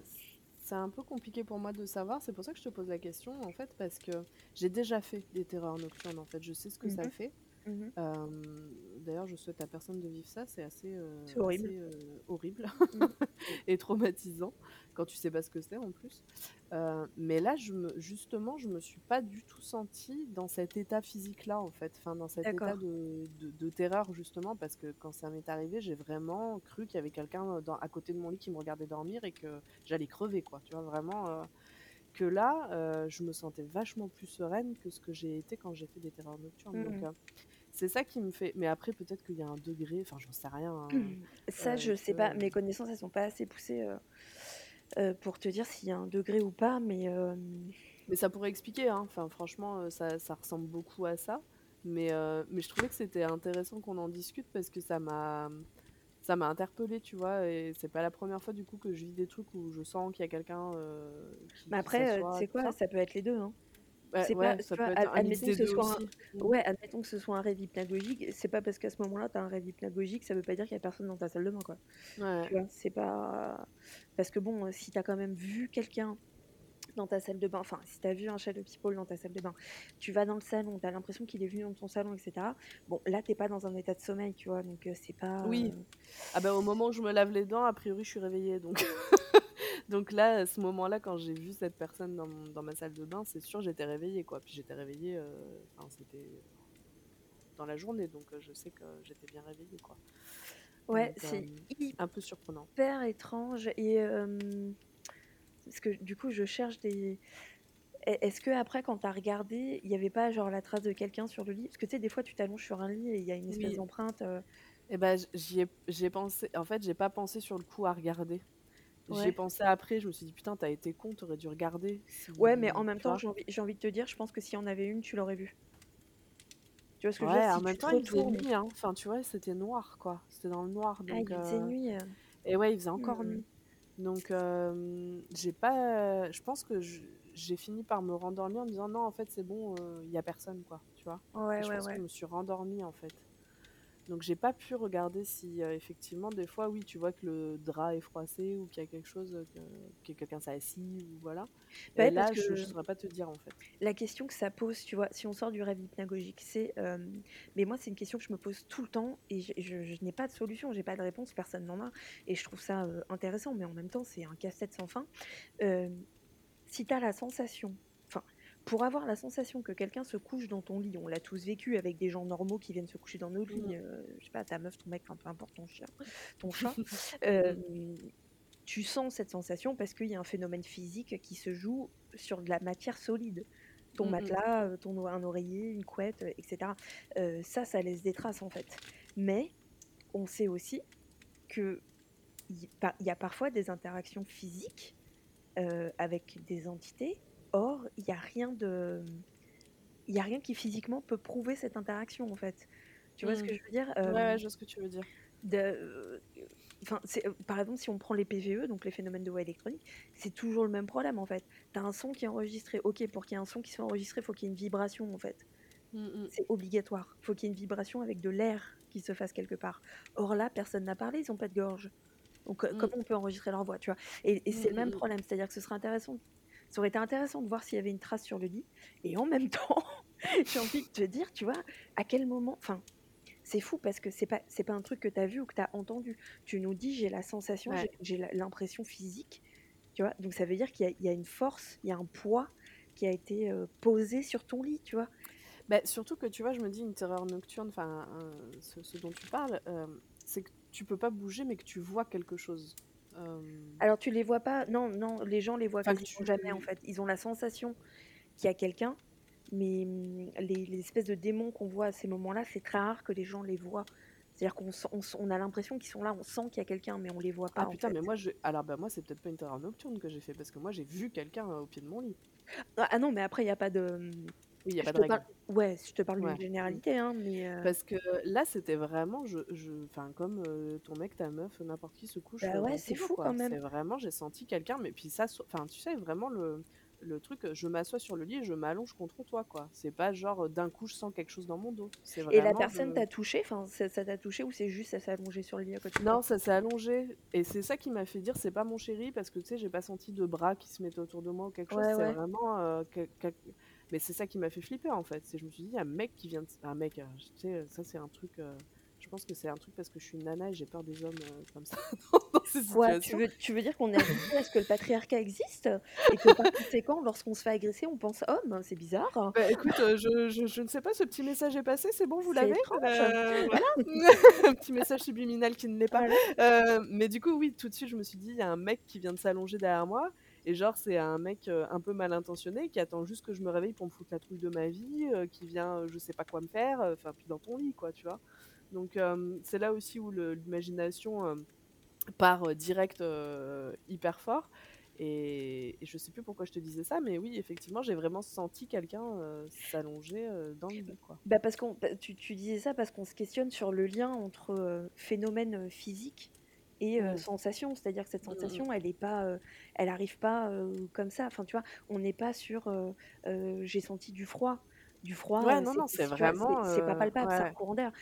c'est un peu compliqué pour moi de savoir. C'est pour ça que je te pose la question, en fait, parce que j'ai déjà fait des terreurs nocturnes, en fait. Je sais ce que Mmh ça mh. fait. Mmh Hem, d'ailleurs, je souhaite à personne de vivre ça, c'est assez, C'est heu, horrible. assez, heu, horrible Mmh. et traumatisant quand tu sais pas ce que c'est, en plus. Heu, mais là, je me justement, je me suis pas du tout sentie dans cet état physique-là, en fait, enfin, dans cet état D'accord. de de de terreur, justement, parce que quand ça m'est arrivé, j'ai vraiment cru qu'il y avait quelqu'un, heu, dans à côté de mon lit qui me regardait dormir et que j'allais crever, quoi, tu vois? Vraiment, heu, que là, heu, je me sentais vachement plus sereine que ce que j'ai été quand j'ai fait des terreurs nocturnes, Mmh donc mh. heu, c'est ça qui me fait mais après peut-être qu'il y a un degré, enfin, j'en sais rien, hein, Ça, heu, je sais pas, mes connaissances, elles sont pas assez poussées, heu heu, pour te dire s'il y a un degré ou pas, mais hem, Mais ça pourrait expliquer, hein, enfin franchement, ça ça ressemble beaucoup à ça. Mais mais je trouvais que c'était intéressant qu'on en discute parce que ça m'a, ça m'a interpellée, tu vois? Et c'est pas la première fois du coup que je vis des trucs où je sens qu'il y a quelqu'un, qui mais après, tout quoi? ça. Ça peut être les 2, hein. Ouais, C'est pas ouais, ça tu peut vois, être ad un mix admettons que des ce 2 soit un aussi. Mmh. ouais, admettons que ce soit un rêve hypnagogique, c'est pas parce qu'à ce moment-là, tu as un rêve hypnagogique, ça veut pas dire qu'il y a personne dans ta salle de bain, quoi. Ouais. Tu vois? C'est pas parce que bon, si tu as quand même vu quelqu'un dans ta salle de bain, enfin, si tu as vu un shadow people dans ta salle de bain, tu vas dans le salon, tu as l'impression qu'il est venu dans ton salon, etc. Bon, là, t'es pas dans un état de sommeil, tu vois, donc euh, c'est pas. Oui. euh, Ah ben au moment où je me lave les dents, a priori, je suis réveillée. Donc, donc là, à ce moment-là, quand j'ai vu cette personne dans, mon- dans ma salle de bain, c'est sûr, j'étais réveillée, quoi. Puis j'étais réveillée, euh, enfin, c'était dans la journée, donc euh, je sais que j'étais bien réveillée, quoi. Ouais, Donc, c'est euh, un peu surprenant. hyper étrange. Et. euh, parce que du coup, je cherche des. E- Est-ce que après, quand t'as regardé, il n'y avait pas genre la trace de quelqu'un sur le lit? Parce que tu sais, des fois, tu t'allonges sur un lit et il y a une espèce Oui. d'empreinte. euh, Et ben j- j'y ai, j'y ai pensé. En fait, j'ai pas pensé sur le coup à regarder. J'y ai Ouais. pensé après. Je me suis dit putain, t'as été con, t'aurais dû regarder. Ouais, mais si- en même temps, j'ai envie, envie de te dire, je pense que s'il y en avait une, tu l'aurais vue. Tu vois ce que je veux Ouais, dire? en Si même temps, il faisait nuit, hein. Enfin, tu vois, c'était noir, quoi. C'était dans le noir, Ah, donc. il faisait euh, nuit. euh. Et ouais, il faisait encore Hmm. nuit. Donc, euh, j'ai pas. Je pense que j'ai fini par me rendormir en me disant non, en fait, c'est bon, il y a personne, quoi. Tu vois. Ouais, Et je ouais, pense que ouais. je me suis rendormie, en fait. Donc, j'ai pas pu regarder si, euh, effectivement, des fois, oui, tu vois que le drap est froissé ou qu'il y a quelque chose, que, que quelqu'un s'est assis, ou voilà. Bah Et ouais, là, je, que je saurais pas te dire, en fait. la question que ça pose, tu vois, si on sort du rêve hypnagogique, c'est. euh, Mais moi, c'est une question que je me pose tout le temps et je, je- je n'ai pas de solution, j'ai pas de réponse, personne n'en a. Et je trouve ça euh, intéressant, mais en même temps, c'est un casse-tête sans fin. Euh, si tu as la sensation, pour avoir la sensation que quelqu'un se couche dans ton lit, on l'a tous vécu avec des gens normaux qui viennent se coucher dans notre lit, Mhm. euh, je sais pas, ta meuf, ton mec, enfin peu importe ton chien, ton chat, euh, tu sens cette sensation parce qu'il y a un phénomène physique qui se joue sur de la matière solide. Ton Mhm. matelas, euh, ton, un oreiller, une couette, euh, etc. Euh, ça, ça laisse des traces en fait. Mais on sait aussi que il par- il y a parfois des interactions physiques avec des entités. Or, il n'y a rien de, il a rien qui physiquement peut prouver cette interaction en fait. Tu vois ce Mhm. que je veux dire Ouais, Euh, ouais, je vois ce que tu veux dire. de- euh, enfin, euh, par exemple, si on prend les PVE, donc les phénomènes de voix électronique, c'est toujours le même problème en fait. Tu as un son qui est enregistré. Ok, pour qu'il y ait un son qui soit enregistré, il faut qu'il y ait une vibration en fait. Mhm. C'est obligatoire. Il faut qu'il y ait une vibration avec de l'air qui se fasse quelque part. Or là, personne n'a parlé, ils n'ont pas de gorge. Donc euh, Mm. comment on peut enregistrer leur voix, tu vois? Et, et c'est le Mm, même problème, c'est-à-dire que ce serait intéressant. Ça aurait été intéressant de voir s'il y avait une trace sur le lit. Et en même temps, j'ai envie de te dire, tu vois, à quel moment. Enfin, c'est fou parce que c'est pas c'est pas un truc que tu as vu ou que tu as entendu. Tu nous dis j'ai la sensation, Ouais. j'ai- l'impression physique, tu vois. Donc ça veut dire qu'il y, a- il y a une force, il y a un poids qui a été euh, posé sur ton lit, tu vois. Bah, surtout que tu vois, je me dis une terreur nocturne, enfin, ce dont tu parles, euh, c'est que tu peux pas bouger, mais que tu vois quelque chose. Euh, Alors tu les vois pas, non, non, les gens les voient Enfin, que quasiment tu- jamais en fait. Ils ont la sensation qu'il y a quelqu'un, mais hum, les, les espèces de démons qu'on voit à ces moments-là, c'est très rare que les gens les voient. C'est-à-dire qu'on sent- on, s- on a l'impression qu'ils sont là, on sent qu'il y a quelqu'un, mais on les voit pas Ah en putain, fait. mais moi, je... alors bah moi, c'est peut-être pas une terreur nocturne que j'ai fait, parce que moi, j'ai vu quelqu'un euh, au pied de mon lit. Ah ah non, mais après il y a pas de. hum, Oui, il y a je pas de te règle. parle- Ouais, je te parle Ouais. d'une généralité, hein, mais. euh, Parce que là, c'était vraiment, je, je... Enfin, comme ton mec, ta meuf, n'importe qui se couche Bah euh, ouais, dans c'est ton dos, fou quoi. quand même. C'est vraiment, j'ai senti quelqu'un, mais puis ça, so- enfin, tu sais, vraiment le, le truc, je m'assois sur le lit et je m'allonge contre toi, quoi. C'est pas genre, d'un coup, je sens quelque chose dans mon dos. C'est Et la vraiment, personne je- t'a touché, enfin ça ça t'a touché ou c'est juste ça s'est allongé sur le lit à côté de toi? Non, ça s'est allongé. Et c'est ça qui m'a fait dire, c'est pas mon chéri, parce que tu sais, j'ai pas senti de bras qui se mettaient autour de moi ou quelque chose. Ouais, C'est ouais. vraiment. quel- Mais c'est ça qui m'a fait flipper en fait. C'est je me suis dit, un mec qui vient de. Un mec, euh, tu sais, ça c'est un truc. euh, Je pense que c'est un truc parce que je suis une nana et j'ai peur des hommes euh, comme ça dans, dans ces Quoi, tu veux, tu veux dire qu'on est habitué à ce que le patriarcat existe et que par conséquent, lorsqu'on se fait agresser, on pense homme? C'est bizarre. Bah écoute, euh, je, je, je ne sais pas, ce petit message est passé, c'est bon, vous l'avez? Euh, Voilà, un petit message subliminal qui ne l'est pas. Voilà. Euh, mais du coup, oui, tout de suite, je me suis dit, il y a un mec qui vient de s'allonger derrière moi. Et genre, c'est un mec euh, un peu mal intentionné qui attend juste que je me réveille pour me foutre la trouille de ma vie, euh, qui vient, euh, je sais pas quoi me faire, enfin, puis dans ton lit, quoi, tu vois. Donc, c'est là aussi où l'imagination part direct hyper fort. Et, et je sais plus pourquoi je te disais ça, mais oui, effectivement, j'ai vraiment senti quelqu'un s'allonger dans le lit, quoi. Bah parce qu'on, bah, tu, disais ça parce qu'on se questionne sur le lien entre euh, phénomène physique et euh, Mm. sensation. C'est-à-dire que cette Mm, mm, mm. sensation, elle est pas, euh, elle arrive pas euh, comme ça. Enfin, tu vois, on n'est pas sur j'ai senti du froid. Du froid, Ouais, non, c'est non, c'est vraiment, C'est c'est pas palpable, c'est un ouais. courant d'air.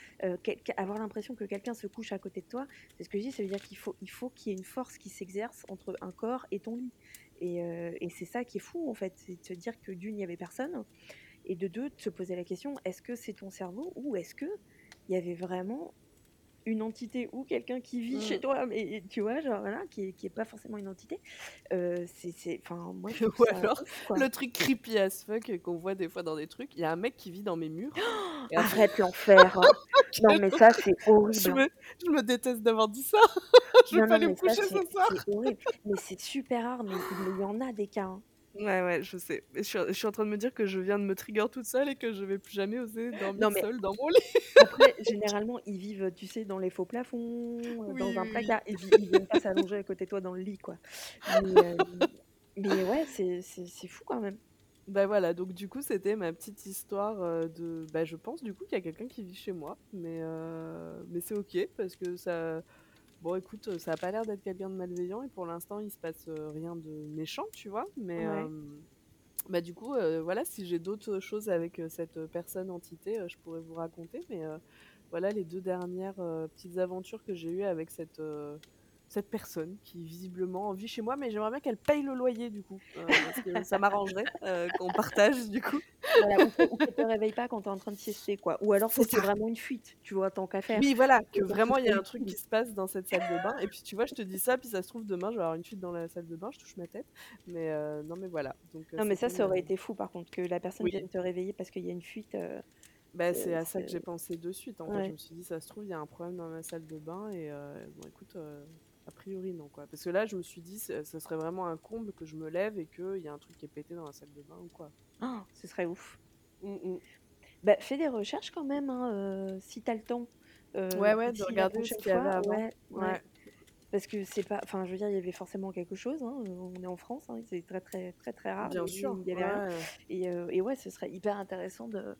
Avoir l'impression que quelqu'un se couche à côté de toi, c'est ce que je dis, ça veut dire qu'il faut il faut qu'il y ait une force qui s'exerce entre un corps et ton lit et et c'est ça qui est fou, en fait, c'est de se dire que d'1 il y avait personne et de 2 de se poser la question: «Est-ce que c'est ton cerveau ou est-ce qu'il y avait vraiment une entité ou quelqu'un qui vit chez Mmh. toi?» mais tu vois, genre, voilà, qui est qui est pas forcément une entité. Heu, c'est c'est enfin, moi, je trouve Ou alors ouf, le truc creepy as fuck qu'on voit des fois dans des trucs, il y a un mec qui vit dans mes murs et Arrête l'enfer! Non, quelle mais ça, c'est horrible, hein. me je me déteste d'avoir dit ça. Je vais Non, pas non, aller me coucher c'est ce soir. mais c'est super rare, mais mais il y en a des cas, hein. Ouais, ouais, je sais. Je suis je suis en train de me dire que je viens de me trigger toute seule et que je vais plus jamais oser Non, dormir mais seule dans mon lit. après, généralement, ils vivent, tu sais, dans les faux plafonds, Oui, dans un oui, oui. placard. Ils ils viennent pas s'allonger à côté de toi dans le lit, quoi. Mais hem, mais ouais, c'est c'est c'est fou quand même. Bah, voilà, donc du coup, c'était ma petite histoire, heu, de bah, je pense, du coup, qu'il y a quelqu'un qui vit chez moi, mais heu, mais c'est OK parce que ça bon, écoute, ça a pas l'air d'être quelqu'un de malveillant et pour l'instant, il se passe, heu, rien de méchant, tu vois? Mais Ouais. hem, bah, du coup, voilà, si j'ai d'autres choses avec, cette personne entité, je pourrais vous raconter, mais voilà les 2 dernières, petites aventures que j'ai eues avec cette, cette personne qui visiblement vit chez moi, mais j'aimerais bien qu'elle paye le loyer, du coup, heu, parce que ça m'arrangerait, heu, qu'on partage, du coup. Voilà, ou te réveille pas quand tu es en train de siester, quoi, ou alors C'est que c'est vraiment une fuite, tu vois? Tant qu'à faire, Oui, voilà, que vraiment il y a un truc qui se passe dans cette salle de bain et puis, tu vois, je te dis ça, puis ça se trouve demain, je vais avoir une fuite dans la salle de bain, je touche ma tête, mais heu, non, mais voilà, donc Non, mais ça, ça aurait été fou, par contre, que la personne oui. vienne te réveiller parce qu'il y a une fuite, Bah, c'est à ça que j'ai pensé de suite, en fait. Je me suis dit: «Ça se trouve, il y a un problème dans ma salle de bain» et bon, écoute, a priori, non, quoi. Parce que là, je me suis dit: «Ce ce serait vraiment un comble que je me lève et qu'il y a un truc qui est pété dans la salle de bain ou quoi». Ce serait ouf. Mmh mh. Bah, fais des recherches quand même, hein, heu, si tu as le temps, heu, Ouais, ouais, de regarder ce qu'il y avait fois, avant. ouais, ouais. Ouais. Parce que c'est pas enfin, je veux dire, il y avait forcément quelque chose, hein, on est en France, hein, c'est très, très, très, très rare Bien sûr, où il y avait rien ouais. et heu et ouais, ce serait hyper intéressant de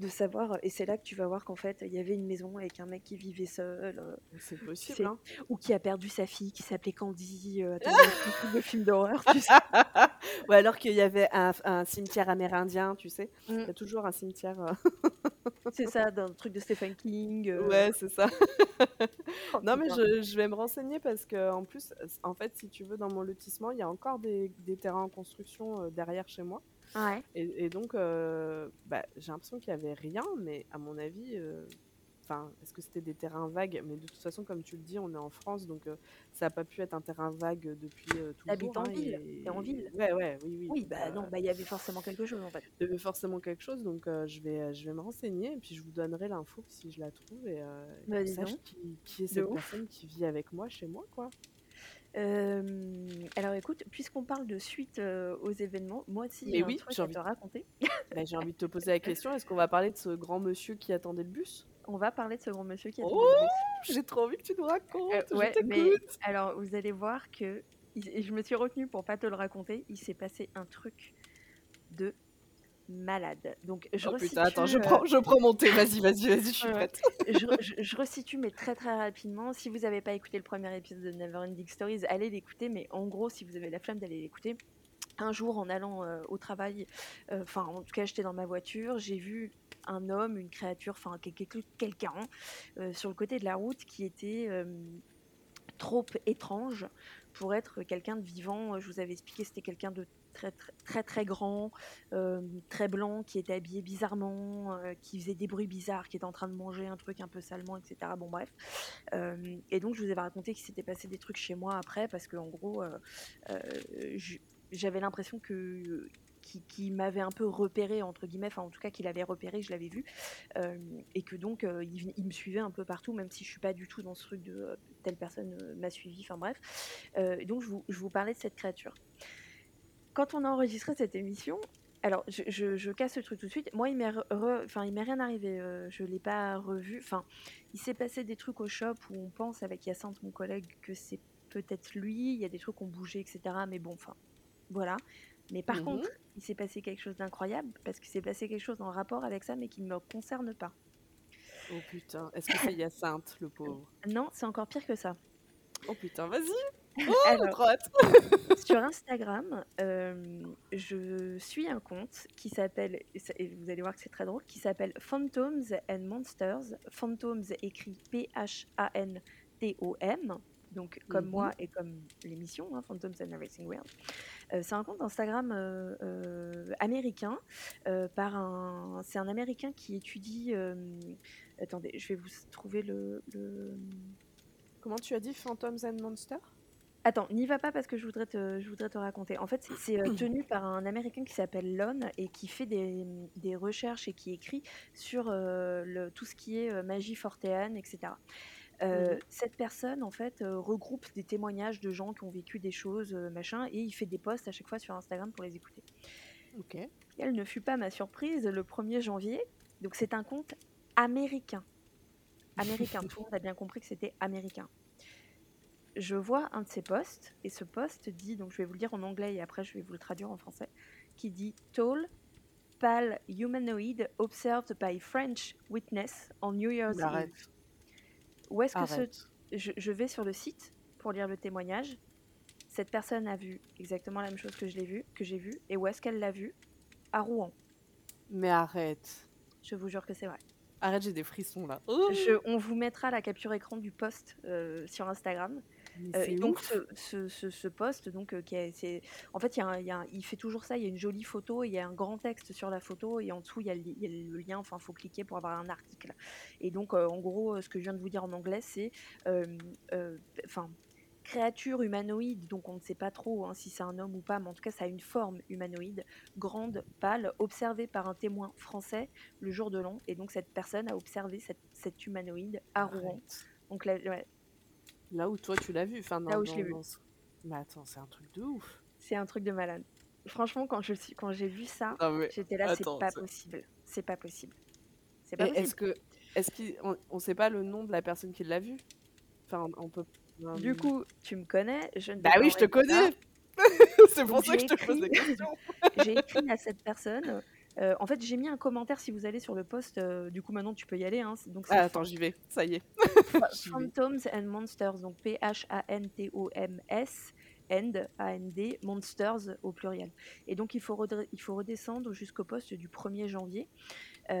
de savoir et c'est là que tu vas voir qu'en fait, il y avait une maison avec un mec qui vivait seul, heu, C'est tu possible, sais? hein. Ou qui a perdu sa fille qui s'appelait Candy, heu, attends, de film d'horreur, tu sais? Ou alors qu'il y avait un cimetière amérindien, tu sais? Il y a toujours un cimetière, heu C'est ça, dans le truc de Stephen King, Ouais, c'est ça. Oh Non, mais je je vais me renseigner parce qu'en plus, s en fait, si tu veux, dans mon lotissement, il y a encore des des terrains en construction, derrière chez moi Ouais. et et donc heu, bah, j'ai l'impression qu'il y avait rien, mais à mon avis, enfin, est-ce que c'était des terrains vagues? Mais de toute façon, comme tu le dis, on est en France, donc heu, ça a pas pu être un terrain vague, depuis, Tu habites toujours, en hein ville, tu es en et ville. ouais, ouais, oui, oui, Oui, donc bah, non, bah, il y avait forcément quelque chose, en fait. il y avait forcément quelque chose, donc je vais, je vais me renseigner et puis je vous donnerai l'info si je la trouve et Bah, sache qui qui est cette personne qui vit avec moi, chez moi, quoi. Hem, alors écoute, puisqu'on parle de suite, heu, aux événements, moi aussi, j'ai Mais un oui, truc j'ai à te envie raconter. bah, j'ai envie de te poser la question, est-ce qu'on va parler de ce grand monsieur qui attendait le bus? On va parler de ce grand monsieur qui Oh! attendait le bus. J'ai trop envie que tu nous racontes, je ouais, mais t'écoute! alors vous allez voir s et je me suis retenue pour pas te le raconter, il s'est passé un truc de malade. Donc je Oh putain, attends, resitue, je prends je prends mon thé, vas-y, vas-y, vas-y, je suis prête. je je je resitue, mais très, très rapidement. Si vous avez pas écouté le 1er épisode de Neverending Stories, allez l'écouter, mais en gros, si vous avez la flemme d'aller l'écouter, un jour en allant, heu, au travail, heu, enfin, en tout cas, j'étais dans ma voiture, j'ai vu un homme, une créature, enfin, quel quel quelqu'un, sur le côté de la route qui était, trop étrange pour être quelqu'un de vivant. Je vous avais expliqué, c'était quelqu'un de très, très, très, grand, hem, très blanc, qui était habillé bizarrement, heu, qui faisait des bruits bizarres, qui était en train de manger un truc un peu salement et cetera. Bon bref, hem et donc je vous avais raconté qu'il s'était passé des trucs chez moi après parce gros, heu heu, j j'avais l'impression que qu'il m'avait un peu «repérée» entre guillemets, enfin, en tout cas, qu'il avait repéré, je l'avais vu, et que donc il me suivait un peu partout, même si je suis pas du tout dans ce truc de, telle personne, m'a suivi, enfin bref, donc je vous je vous parlais de cette créature. Quand on a enregistré cette émission, alors je je je casse le truc tout de suite, moi, il m'est enfin, il m'est rien arrivé, heu, je l'ai pas revu, enfin, il s'est passé des trucs au shop où on pense avec Hyacinthe, mon collègue, que c'est peut-être lui, il y a des trucs qui ont bougé et cetera, mais bon, enfin, voilà. Mais par Mmh contre, il s'est passé quelque chose d'incroyable parce qu'il s'est passé quelque chose en rapport avec ça, mais qui ne me concerne pas. Oh putain, est-ce que c'est Hyacinthe, le pauvre? Non, c'est encore pire que ça. Oh putain, vas-y! Oh, Alors, sur Instagram, hem, je suis un compte qui s'appelle et vous allez voir que c'est très drôle, qui s'appelle Phantoms and Monsters. Phantoms écrit P-H-A-N-T-O-M, donc comme Mmh moi et comme l'émission, hein, Phantoms and Everything Weird. Heu, c'est un compte Instagram, heu, américain, par un c'est un Américain qui étudie, attendez, je vais vous trouver le le, Comment tu as dit? Phantoms and Monsters? Attends, n'y va pas parce que je voudrais te je voudrais te raconter. En fait, c'est heu, tenu par un Américain qui s'appelle Lon et qui fait des, des recherches et qui écrit sur, heu, le tout ce qui est, heu, magie fortéane et cetera. Mmh Heu, cette personne, en fait, regroupe des témoignages de gens qui ont vécu des choses, machin et il fait des posts à chaque fois sur Instagram pour les écouter. OK. Quelle ne fut pas ma surprise le 1er janvier, donc c'est un compte américain. Américain, tout le monde a bien compris que c'était américain. Je vois un de ses posts et ce post dit, donc je vais vous le dire en anglais et après je vais vous le traduire en français, qui dit Tall, pale humanoid observed by French witness on New Year's Eve. arrête. Où est-ce que ce je je vais sur le site pour lire le témoignage. Cette personne a vu exactement la même chose que je l'ai vu que j'ai vu et où est-ce qu'elle l'a vu? À Rouen. Mais arrête. Je vous jure que c'est vrai. Arrête, j'ai des frissons là. Je on vous mettra la capture écran du post, heu, sur Instagram. Mais Heu, c'est et donc ouf! ce ce ce ce post donc, qui est c'est en fait, il y a un il y a un il fait toujours ça, il y a une jolie photo il y a un grand texte sur la photo et en dessous, il y a le li il y a le lien, enfin, faut cliquer pour avoir un article. Et donc, en gros, ce que je viens de vous dire en anglais, c'est, enfin, créature humanoïde, donc on ne sait pas trop, hein, si c'est un homme ou pas, mais en tout cas, ça a une forme humanoïde, grande, pâle, observée par un témoin français le jour de l'an. Et donc cette personne a observé cette cet humanoïde à Rouen. Arrête. Donc là ouais. Là où toi tu l'as vu, enfin Là dans où je l'ai vu. dans ce mais attends, c'est un truc de ouf! C'est un truc de malade. Franchement, quand je suis quand j'ai vu ça, Non mais j'étais là: «C'est attends, pas c'est possible, c'est pas possible, c'est pas Et est-ce possible». que est-ce qu'il on sait pas le nom de la personne qui l'a vu? Enfin, on peut Du hem coup, tu me connais, je ne Bah oui, je te pas. connais! C'est pour Donc ça que j'ai je te pose écrit la question. j'ai écrit à cette personne, heu, en fait, j'ai mis un commentaire si vous allez sur le post, heu, du coup maintenant tu peux y aller, hein, donc Ah attends, j'y vais, ça y est. Phantoms and Monsters, donc P-H-A-N-T-O-M-S and A-N-D, Monsters au pluriel. Et donc il faut il faut redescendre jusqu'au post du 1er janvier.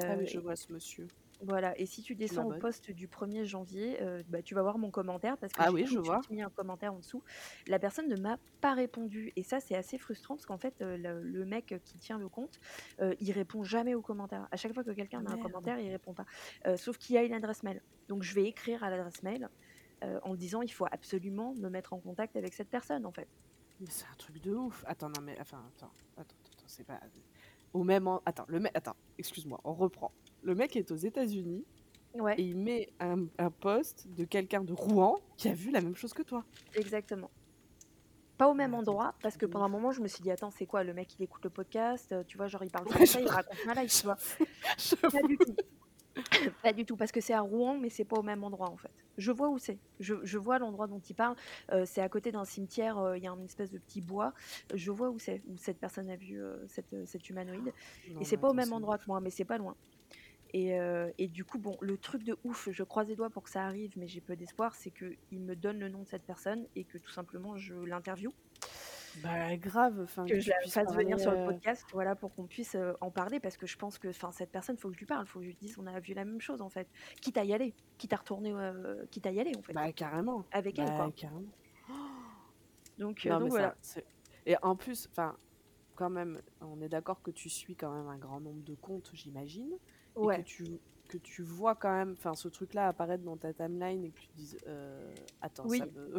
Ah oui, je et vois ce monsieur. Voilà, et si tu descends au m'abonne. post du 1er janvier, heu, bah, tu vas voir mon commentaire parce que Ah j'ai oui, tout je de vois. suite mis un commentaire en dessous. La personne ne m'a pas répondu et ça, c'est assez frustrant parce qu'en fait, heu, le le mec qui tient le compte, heu, il répond jamais aux commentaires. À chaque fois que quelqu'un Ah met un merde! commentaire, il répond pas. Heu, sauf qu'il a une adresse mail. Donc je vais écrire à l'adresse mail, heu, en disant: «Il faut absolument me mettre en contact avec cette personne, en fait». Mais c'est un truc de ouf! Attends, non mais enfin, attends, attends, attends, attends, c'est pas au même en attends, le mec attends, excuse-moi, on reprend. Le mec est aux États-Unis Ouais. et il met un un post de quelqu'un de Rouen qui a vu la même chose que toi. Exactement. Pas au même c'est endroit parce que pendant un moment, je me suis dit: «Attends, c'est quoi? Le mec, il écoute le podcast, heu, tu vois, genre il parle Ouais, français, il raconte ma life», tu vois? Pas du tout. Pas du tout, parce que c'est à Rouen, mais c'est pas au même endroit, en fait. Je vois où c'est. Je je vois l'endroit dont il parle, heu, c'est à côté d'un cimetière, heu, il y a un espèce de petit bois. Je vois où c'est, où cette personne a vu, heu, cet, heu, cet humanoïde et c'est pas au même endroit que moi, mais c'est pas loin. Et heu, et du coup, bon, le truc de ouf, je croise les doigts pour que ça arrive, mais j'ai peu d'espoir, c'est qu'il me donne le nom de cette personne et que tout simplement je l'interviewe. Bah grave, enfin que Que je la fasse parler, venir sur le heu podcast, voilà, pour qu'on puisse, heu, en parler parce que je pense que, enfin, cette personne, faut que je lui parle, faut que je lui dise: «On a vu la même chose, en fait». Quitte à y aller, quitte à retourner, heu, quitte à y aller, en fait. Bah carrément, Avec elle, bah quoi. carrément. Donc heu, Non donc mais voilà. ça, et en plus, enfin, quand même, on est d'accord que tu suis quand même un grand nombre de comptes, j'imagine? Et que Ouais. tu que tu vois quand même, enfin, ce truc-là apparaître dans ta timeline et que tu te dises: «Heu, attends, ça Oui. me»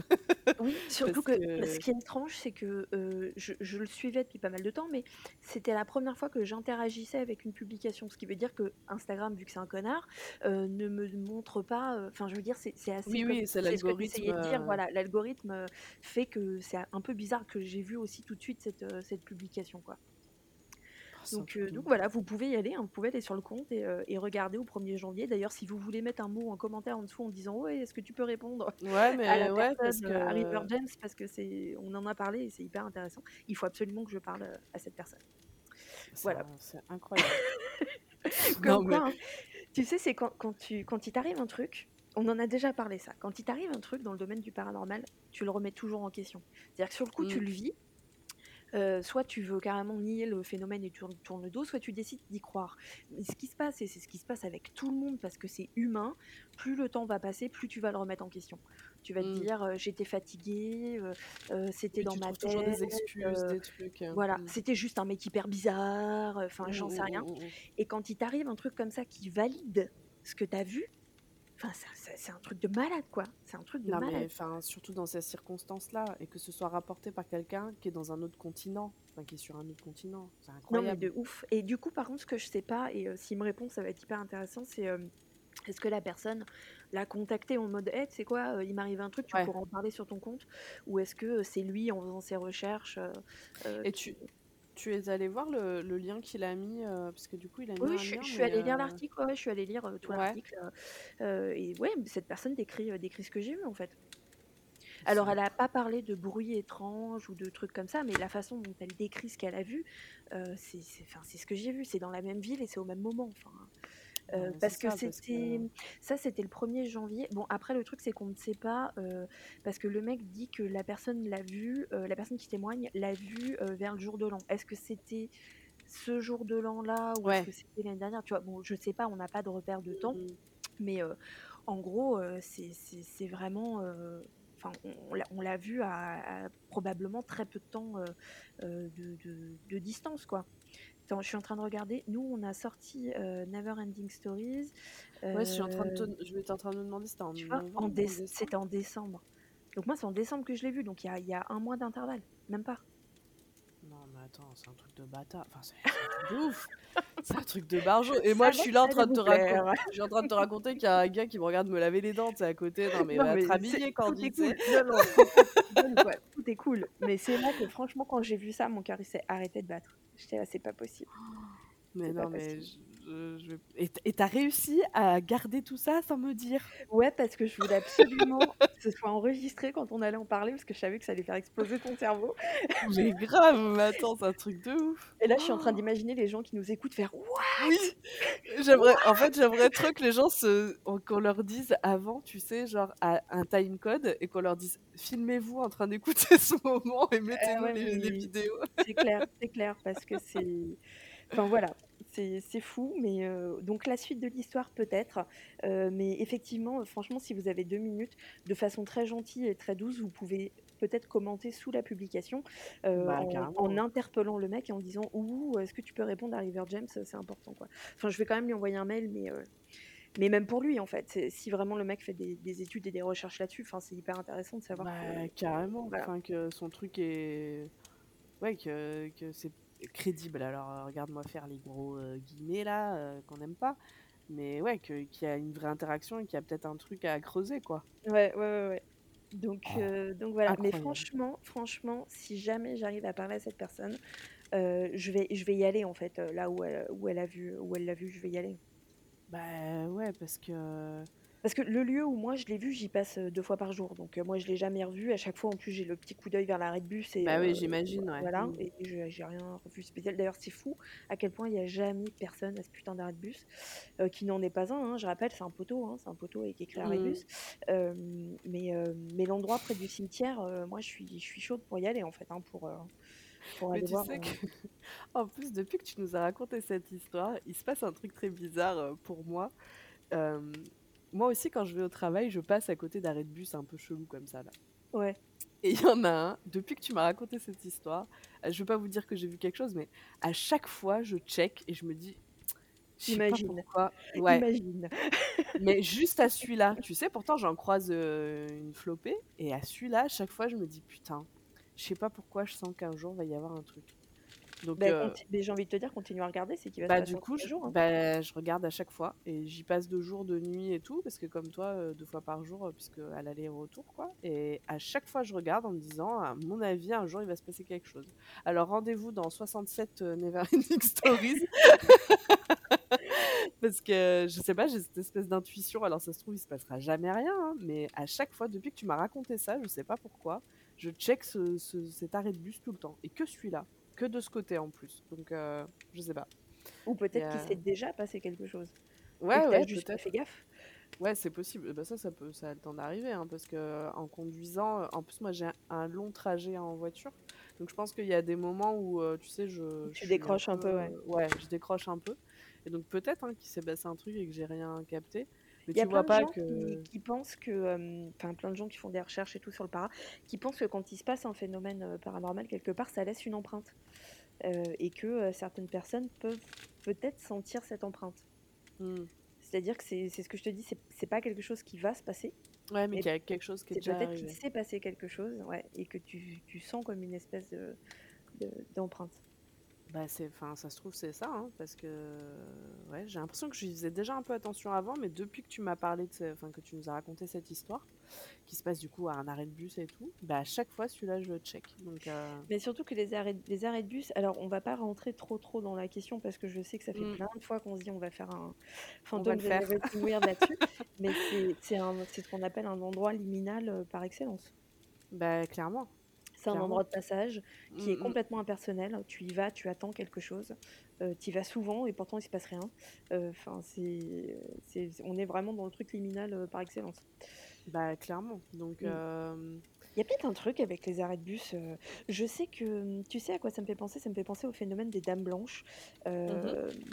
Oui, surtout parce que ce que qui est étrange, c'est que, heu, je je le suivais depuis pas mal de temps, mais c'était la 1re fois que j'interagissais avec une publication. Ce qui veut dire qu'Instagram, vu que c'est un connard, heu, ne me montre pas, heu, enfin, je veux dire, c'est c'est assez Oui, comme oui, c'est c'est ce que tu l'algorithme, essayais de dire, heu voilà, l'algorithme, fait que c'est un peu bizarre que j'ai vu aussi tout de suite cette, cette publication, quoi. Donc ouf. voilà, vous pouvez y aller, hein, vous pouvez aller sur le compte et et regarder au 1er janvier. D'ailleurs, si vous voulez mettre un mot, un commentaire en dessous en disant: «Ouais, est-ce que tu peux répondre Ouais, à la mais ouais, parce personne, heu, à River que James?» parce que c'est on en a parlé et c'est hyper intéressant. Il faut absolument que je parle, à cette personne. Voilà. c'est incroyable. Non Comme mais quoi, hein, tu sais, c'est quand quand tu quand il t'arrive un truc on en a déjà parlé ça. Quand il t'arrive un truc dans le domaine du paranormal, tu le remets toujours en question. C'est-à-dire que sur le coup, tu Mmh. le vis, euh, soit tu veux carrément nier le phénomène et tu tournes, le dos, soit tu décides d'y croire. Mais ce qui se passe, et c'est ce qui se passe avec tout le monde parce que c'est humain, plus le temps va passer, plus tu vas le remettre en question. Tu vas te Mmh. dire, euh, j'étais fatiguée, euh, c'était dans tu ma tête, des excuses, des trucs, heu, voilà, mmh. c'était juste un mec hyper bizarre, enfin Mmh, j'en sais rien. mmh. Et quand il t'arrive un truc comme ça qui valide ce que t'as vu, enfin c'est un truc de malade quoi. C'est un truc de Non, mais malade. enfin, surtout dans ces circonstances-là, et que ce soit rapporté par quelqu'un qui est dans un autre continent, enfin, qui est sur un autre continent, c'est Non mais incroyable. de ouf. Et du coup par contre ce que je sais pas, et euh, s'il me répond ça va être hyper intéressant, c'est euh, est-ce que la personne l'a contacté en mode hey, tu sais quoi, euh, il m'arrive un truc, tu Ouais. pourras en parler sur ton compte? Ou est-ce que c'est lui en faisant ses recherches Et tu, tu es allé voir le, le lien qu'il a mis, euh, parce que du coup, il a mis Oui, un je, suis- lien, je suis mais allée lire euh, l'article, ouais, je suis allée lire euh, tout ouais, l'article. euh, et ouais, cette personne décrit, euh, décrit ce que j'ai vu en fait. Alors, elle n'a pas parlé de bruit étrange ou de trucs comme ça, mais la façon dont elle décrit ce qu'elle a vu, euh, c'est c'est- enfin, c'est ce que j'ai vu. C'est dans la même ville et c'est au même moment. Enfin, euh, c'est parce que c'était que ça, c'était le 1er janvier. Bon, après, le truc, c'est qu'on ne sait pas, euh, parce que le mec dit que la personne l'a vu, euh, la personne qui témoigne l'a vu vers le jour de l'an. Est-ce que c'était ce jour de l'an-là ou est-ce que c'était l'année dernière? Tu vois, bon, je sais pas, on n'a pas de repère de temps. Mhm. Mais en gros, c'est vraiment. Enfin, on, l'a- vu à, à probablement très peu de temps de, de- de distance, quoi. Attends, je suis en train de regarder. Nous, on a sorti euh, Never Ending Stories. ouais, je suis en train de euh, te, je en train de me demander si c'était en décembre. c'était en décembre. Donc moi, c'est en décembre que je l'ai vu. Donc il y a, il y a un mois d'intervalle, même pas. Attends, c'est un truc de bâtard. Enfin, c'est c'est un truc de ouf. C'est un truc de barjo. Et moi, je suis là en train de te raconter. Je suis en train de te raconter qu'il y a un gars qui me regarde me laver les dents, tu sais, à côté. Non, mais Non, va mais te c'est- rhabiller, tout est cool. Non, non. Tout est cool. Mais c'est là que franchement, quand j'ai vu ça, mon cœur il s'est arrêté de battre. J'étais là, c'est pas possible. Mais C'est non, mais je, je- je vais- Et t'as réussi à garder tout ça sans me dire Ouais, parce que je voulais absolument que ce soit enregistré quand on allait en parler, parce que je savais que ça allait faire exploser ton cerveau. Mais grave, mais attends, c'est un truc de ouf. Et là, je suis en train d'imaginer les gens qui nous écoutent faire What? Oui, j'aimerais, en fait, j'aimerais trop que les gens se, qu'on leur dise avant, tu sais, genre à un time code et qu'on leur dise filmez-vous en train d'écouter ce moment et Euh, mettez-nous ouais, les, vidéos. c'est clair, c'est clair, parce que c'est. Enfin voilà, c'est c'est fou, mais euh, donc la suite de l'histoire peut-être, euh, mais effectivement, euh, franchement, si vous avez deux minutes, de façon très gentille et très douce, vous pouvez peut-être commenter sous la publication Bah, en, en carrément. interpellant le mec et en disant ouh, est-ce que tu peux répondre à River James, c'est important quoi. Enfin, je vais quand même lui envoyer un mail, mais mais même pour lui en fait, c'est- si vraiment le mec fait des, des études et des recherches là-dessus, enfin, c'est hyper intéressant de savoir que Bah, carrément. voilà. Enfin, que son truc est. Ouais, que, que c'est crédible. Alors, euh, regarde-moi faire les gros euh, guillemets là, euh, qu'on n'aime pas. Mais ouais, qu'il y a une vraie interaction et qu'il y a peut-être un truc à creuser, quoi. Ouais, ouais, ouais, ouais. Donc, Oh, euh, donc voilà. Mais franchement, franchement, si jamais j'arrive à parler à cette personne, je vais, je vais y aller en fait. Là où elle, où elle a vu, où elle l'a vu, je vais y aller. Bah ouais, parce que. Parce que le lieu où moi je l'ai vu, j'y passe deux fois par jour. Donc euh, moi je l'ai jamais revu. À chaque fois, en plus, j'ai le petit coup d'œil vers l'arrêt de bus et Bah oui, euh, j'imagine, ouais. voilà. Mm. Et je- j'ai rien revu spécial. D'ailleurs, c'est fou à quel point il n'y a jamais personne à ce putain d'arrêt de bus euh, qui n'en est pas un. hein. Je rappelle, c'est un poteau, hein, c'est un poteau avec écrit arrêt de Mm. bus. Euh, mais euh, mais l'endroit près du cimetière, euh, moi je suis, je suis chaude pour y aller en fait, hein, pour, euh, pour Mais aller tu voir. sais euh, que, en plus, depuis que tu nous as raconté cette histoire, il se passe un truc très bizarre euh, pour moi. Euh, moi aussi, quand je vais au travail, je passe à côté d'arrêts de bus un peu chelou comme ça, là. Ouais. Et il y en a un, depuis que tu m'as raconté cette histoire, euh, je veux pas vous dire que j'ai vu quelque chose, mais à chaque fois, je check et je me dis, je sais pas Imagine, pourquoi. Ouais, imagine. mais juste à celui-là, tu sais, pourtant j'en croise euh, une flopée, et à celui-là, à chaque fois, je me dis, putain, je sais pas pourquoi, je sens qu'un jour va y avoir un truc. Donc, Bah, euh, j'ai envie de te dire, continue à regarder, c'est qu'il va se bah, passer du coup, je, hein. bah, je regarde à chaque fois, et j'y passe deux jours, de nuit et tout, parce que comme toi, euh, deux fois par jour, euh, puisque à l'aller et au retour, quoi. Et à chaque fois, je regarde en me disant, à mon avis, un jour, il va se passer quelque chose. Alors, rendez-vous dans 67 euh, Neverending Stories. Parce que je sais pas, j'ai cette espèce d'intuition. Alors ça se trouve, il se passera jamais rien, hein, mais à chaque fois, depuis que tu m'as raconté ça, je sais pas pourquoi, je check ce, ce- cet arrêt de bus tout le temps. Et que celui-là, que de ce côté en plus. Donc euh, je sais pas. Ou peut-être qu'il s'est déjà passé quelque chose. Ouais, que ouais, juste pas fait gaffe. Ouais, c'est possible. Bah, ça, ça peut ça a le temps d'arriver, hein, parce qu'en conduisant, heu en plus, moi, j'ai un long trajet en voiture, donc je pense qu'il y a des moments où, tu sais, je je suis un peu, peu, ouais. ouais, je décroche un peu et donc peut-être, hein, qu'il s'est passé un truc et que j'ai rien capté, mais Il y a tu plein vois de pas gens qui que qui pensent que, enfin, plein de gens qui font des recherches et tout sur le para, qui pensent que quand il se passe un phénomène, paranormal quelque part, ça laisse une empreinte, et que, certaines personnes peuvent peut-être sentir cette empreinte. Mmh. C'est-à-dire que c'est c'est ce que je te dis, c'est c'est pas quelque chose qui va se passer, Ouais, mais mais qu'il y a quelque chose qui est c'est déjà peut-être qu'il arrivé. s'est passé quelque chose, ouais et que tu tu sens comme une espèce de de d'empreinte. Bah, c'est enfin, ça se trouve, c'est ça, hein, parce que, ouais, j'ai l'impression que j'y faisais déjà un peu attention avant, mais depuis que tu m'as parlé de enfin, que tu nous as raconté cette histoire, qui se passe du coup à un arrêt de bus et tout, bah, à chaque fois celui-là, je le check, donc heu Mais surtout que les arrêts les arrêts de bus alors on va pas rentrer trop, trop dans la question parce que je sais que ça fait Mmh. plein de fois qu'on se dit: «On va faire un On faire. Everything Weird là-dessus», mais c'est c'est un c'est ce qu'on appelle un endroit liminal, heu, par excellence. Bah, clairement, C'est un endroit de passage qui est Mmh mh. complètement impersonnel. Tu y vas, tu attends quelque chose, heu, tu y vas souvent et pourtant il se passe rien. Heu, enfin c'est, on est vraiment dans le truc liminal, heu, par excellence. Bah, clairement, donc Mmh. Il y a peut-être un truc avec les arrêts de bus, heu, je sais que, mmh, tu sais à quoi ça me fait penser? Ça me fait penser au phénomène des dames blanches. Mmh mh. Hem,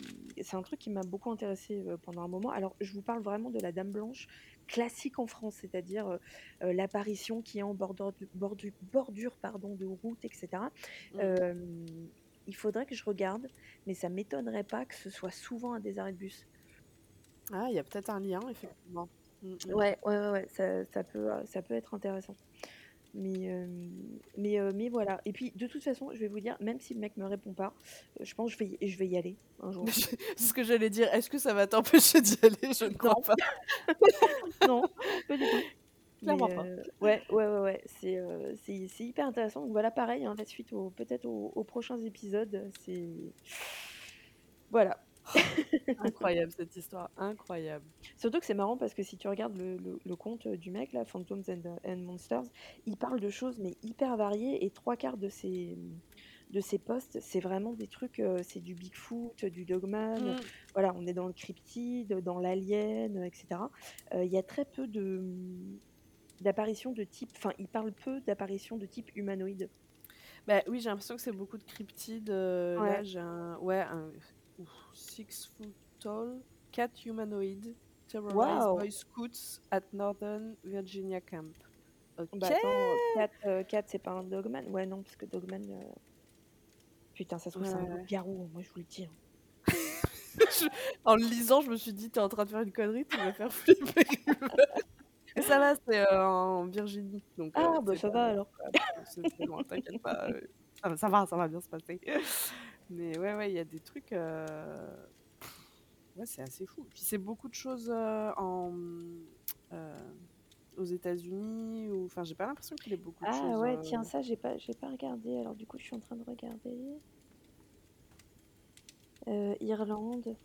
c'est un truc qui m'a beaucoup intéressée, heu, pendant un moment. Alors je vous parle vraiment de la dame blanche classique en France, c'est-à-dire, heu, l'apparition qui est en bordure de bordu bordure pardon de route et cetera. Mmh. Il faudrait que je regarde, mais ça m'étonnerait pas que ce soit souvent à des arrêts de bus. Ah, il y a peut-être un lien effectivement. Mmh mh. Ouais, ouais, ouais, ouais, ça ça peut, heu, ça peut être intéressant. Mais hem, mais heu, mais voilà et puis de toute façon, je vais vous dire, même si le mec me répond pas, heu, je pense je vais y je vais y aller un jour. C'est ce que j'allais dire, est-ce que ça va t'empêcher d'y aller? Je ne crois Non, pas. non, pas du tout. Clairement pas. ouais, ouais, ouais, ouais, c'est, hyper intéressant. Donc voilà, pareil, hein, la suite peut-être aux aux prochains épisodes, c'est voilà. Incroyable cette histoire, incroyable. Surtout que c'est marrant parce que si tu regardes le le le compte, heu, du mec là, Phantoms and and Monsters, il parle de choses mais hyper variées et 3/4 de ses, de ses posts, c'est vraiment des trucs, heu, c'est du Bigfoot, du Dogman, Mmh. voilà, on est dans le cryptide, dans l'alien, heu et cetera. Heu, il y a très peu de, d'apparitions de type enfin, il parle peu d'apparitions de type humanoïde. Bah, oui, j'ai l'impression que c'est beaucoup de cryptides, heu, là Ouais. j'ai un ouais, un 6 foot tall, cat humanoid, terrorize Waouh! boy scouts at Northern Virginia camp. Bah, OK! attends, cat, heu, cat c'est pas un Dogman? Ouais, non, parce que Dogman, heu putain, ça se trouve, Ouais, c'est un hein, moi je vous le dis, hein. Je en le lisant, je me suis dit: «Tu es en train de faire une connerie, tu vas faire flipper mais ça va, c'est, heu, en Virginie, donc Ah, bah, c'est ça pas va alors. c'est loin, t'inquiète pas, heu, ça va ça va ça va bien se passer. Mais ouais, ouais, il y a des trucs, heu, ouais, c'est assez fou. Puis c'est beaucoup de choses, en, mmh, heu, aux États-Unis ou enfin, j'ai pas l'impression qu'il y ait beaucoup de Ah choses, ouais, tiens, ça j'ai pas j'ai pas regardé, alors du coup, je suis en train de regarder. Irlande,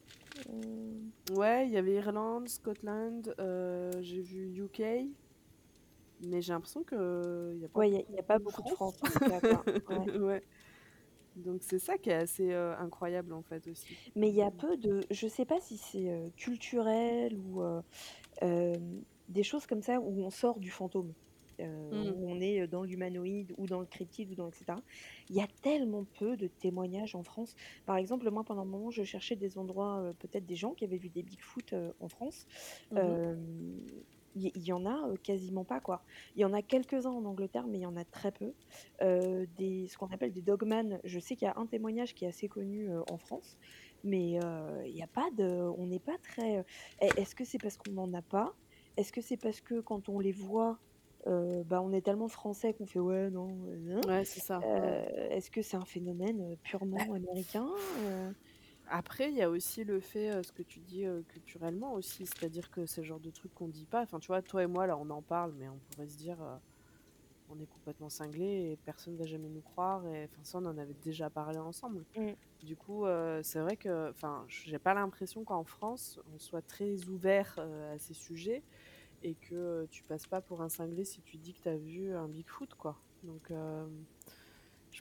Ouais, il y avait Irlande, Scotland, j'ai vu UK mais j'ai l'impression qu'il y a pas Ouais, il y a il y a pas beaucoup beaucoup de France. France en tout cas, quoi. Ouais. Ouais, donc c'est ça qui est assez, heu, incroyable, en fait, aussi. Mais il y a peu de je sais pas si c'est, heu, culturel ou heu, hem, des choses comme ça où on sort du fantôme, Mmh. où on est, dans l'humanoïde ou dans le cryptide ou dans et cetera. Il y a tellement peu de témoignages en France. Par exemple, moi, pendant un moment, je cherchais des endroits, peut-être des gens qui avaient vu des Bigfoot, en France. Mmh mh. Il y en a, heu, quasiment pas, quoi. Il y en a quelques-uns en Angleterre, mais il y en a très peu. Heu, des ce qu'on appelle des Dogman, je sais qu'il y a un témoignage qui est assez connu, heu, en France, mais il a pas de on n'est pas très, est est-ce que c'est parce qu'on n'en a pas? Est-ce que c'est parce que quand on les voit, bah, on est tellement français qu'on fait: «Ouais, non, heu, nin». Ouais, c'est ça, est-ce que c'est un phénomène, purement américain? Après, il y a aussi le fait, heu, ce que tu dis, heu, culturellement aussi, c'est-à-dire que c'est le genre de truc qu'on dit pas. Enfin, tu vois, toi et moi, là, on en parle, mais on pourrait se dire, heu: «On est complètement cinglés et personne va jamais nous croire» et enfin, ça, on en avait déjà parlé ensemble. Mmh. Du coup, c'est vrai que enfin, j'ai pas l'impression qu'en France, on soit très ouverts, heu, à ces sujets et que, tu passes pas pour un cinglé si tu dis que tu as vu un Bigfoot, quoi. Donc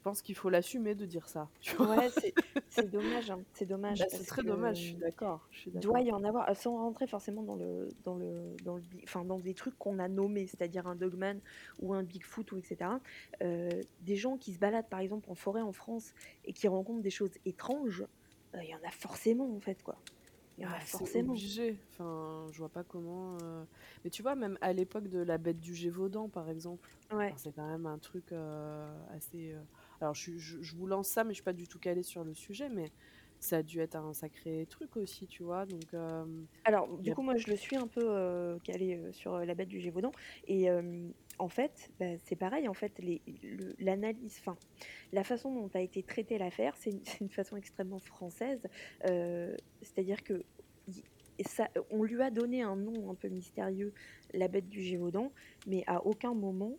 pense qu'il faut l'assumer de dire ça, tu vois? Ouais, c'est dommage, hein, c'est dommage Bah, c'est parce très dommage, je suis d'accord, je il doit y en avoir, sans rentrer forcément dans le dans le dans le enfin, dans des trucs qu'on a nommés, c'est-à-dire un Dogman ou un Bigfoot ou et cetera. Heu, des gens qui se baladent, par exemple, en forêt en France et qui rencontrent des choses étranges, heu, il y en a forcément, en fait, quoi. Il y en a forcément. obligé, enfin, je vois pas comment, heu mais tu vois, même à l'époque de la bête du Gévaudan, par exemple, enfin, Ouais. c'est quand même un truc, assez, alors je suis je je vous lance ça, mais je suis pas du tout calée sur le sujet, mais ça a dû être un sacré truc aussi, tu vois? Donc hem, Alors, du a coup, moi, je le suis un peu, heu, calée, heu, sur, la bête du Gévaudan et en fait, bah, c'est pareil, en fait, le l'analyse, enfin, la façon dont a été traitée l'affaire, c'est une une façon extrêmement française, c'est-à-dire que ça on lui a donné un nom un peu mystérieux, la bête du Gévaudan, mais à aucun moment,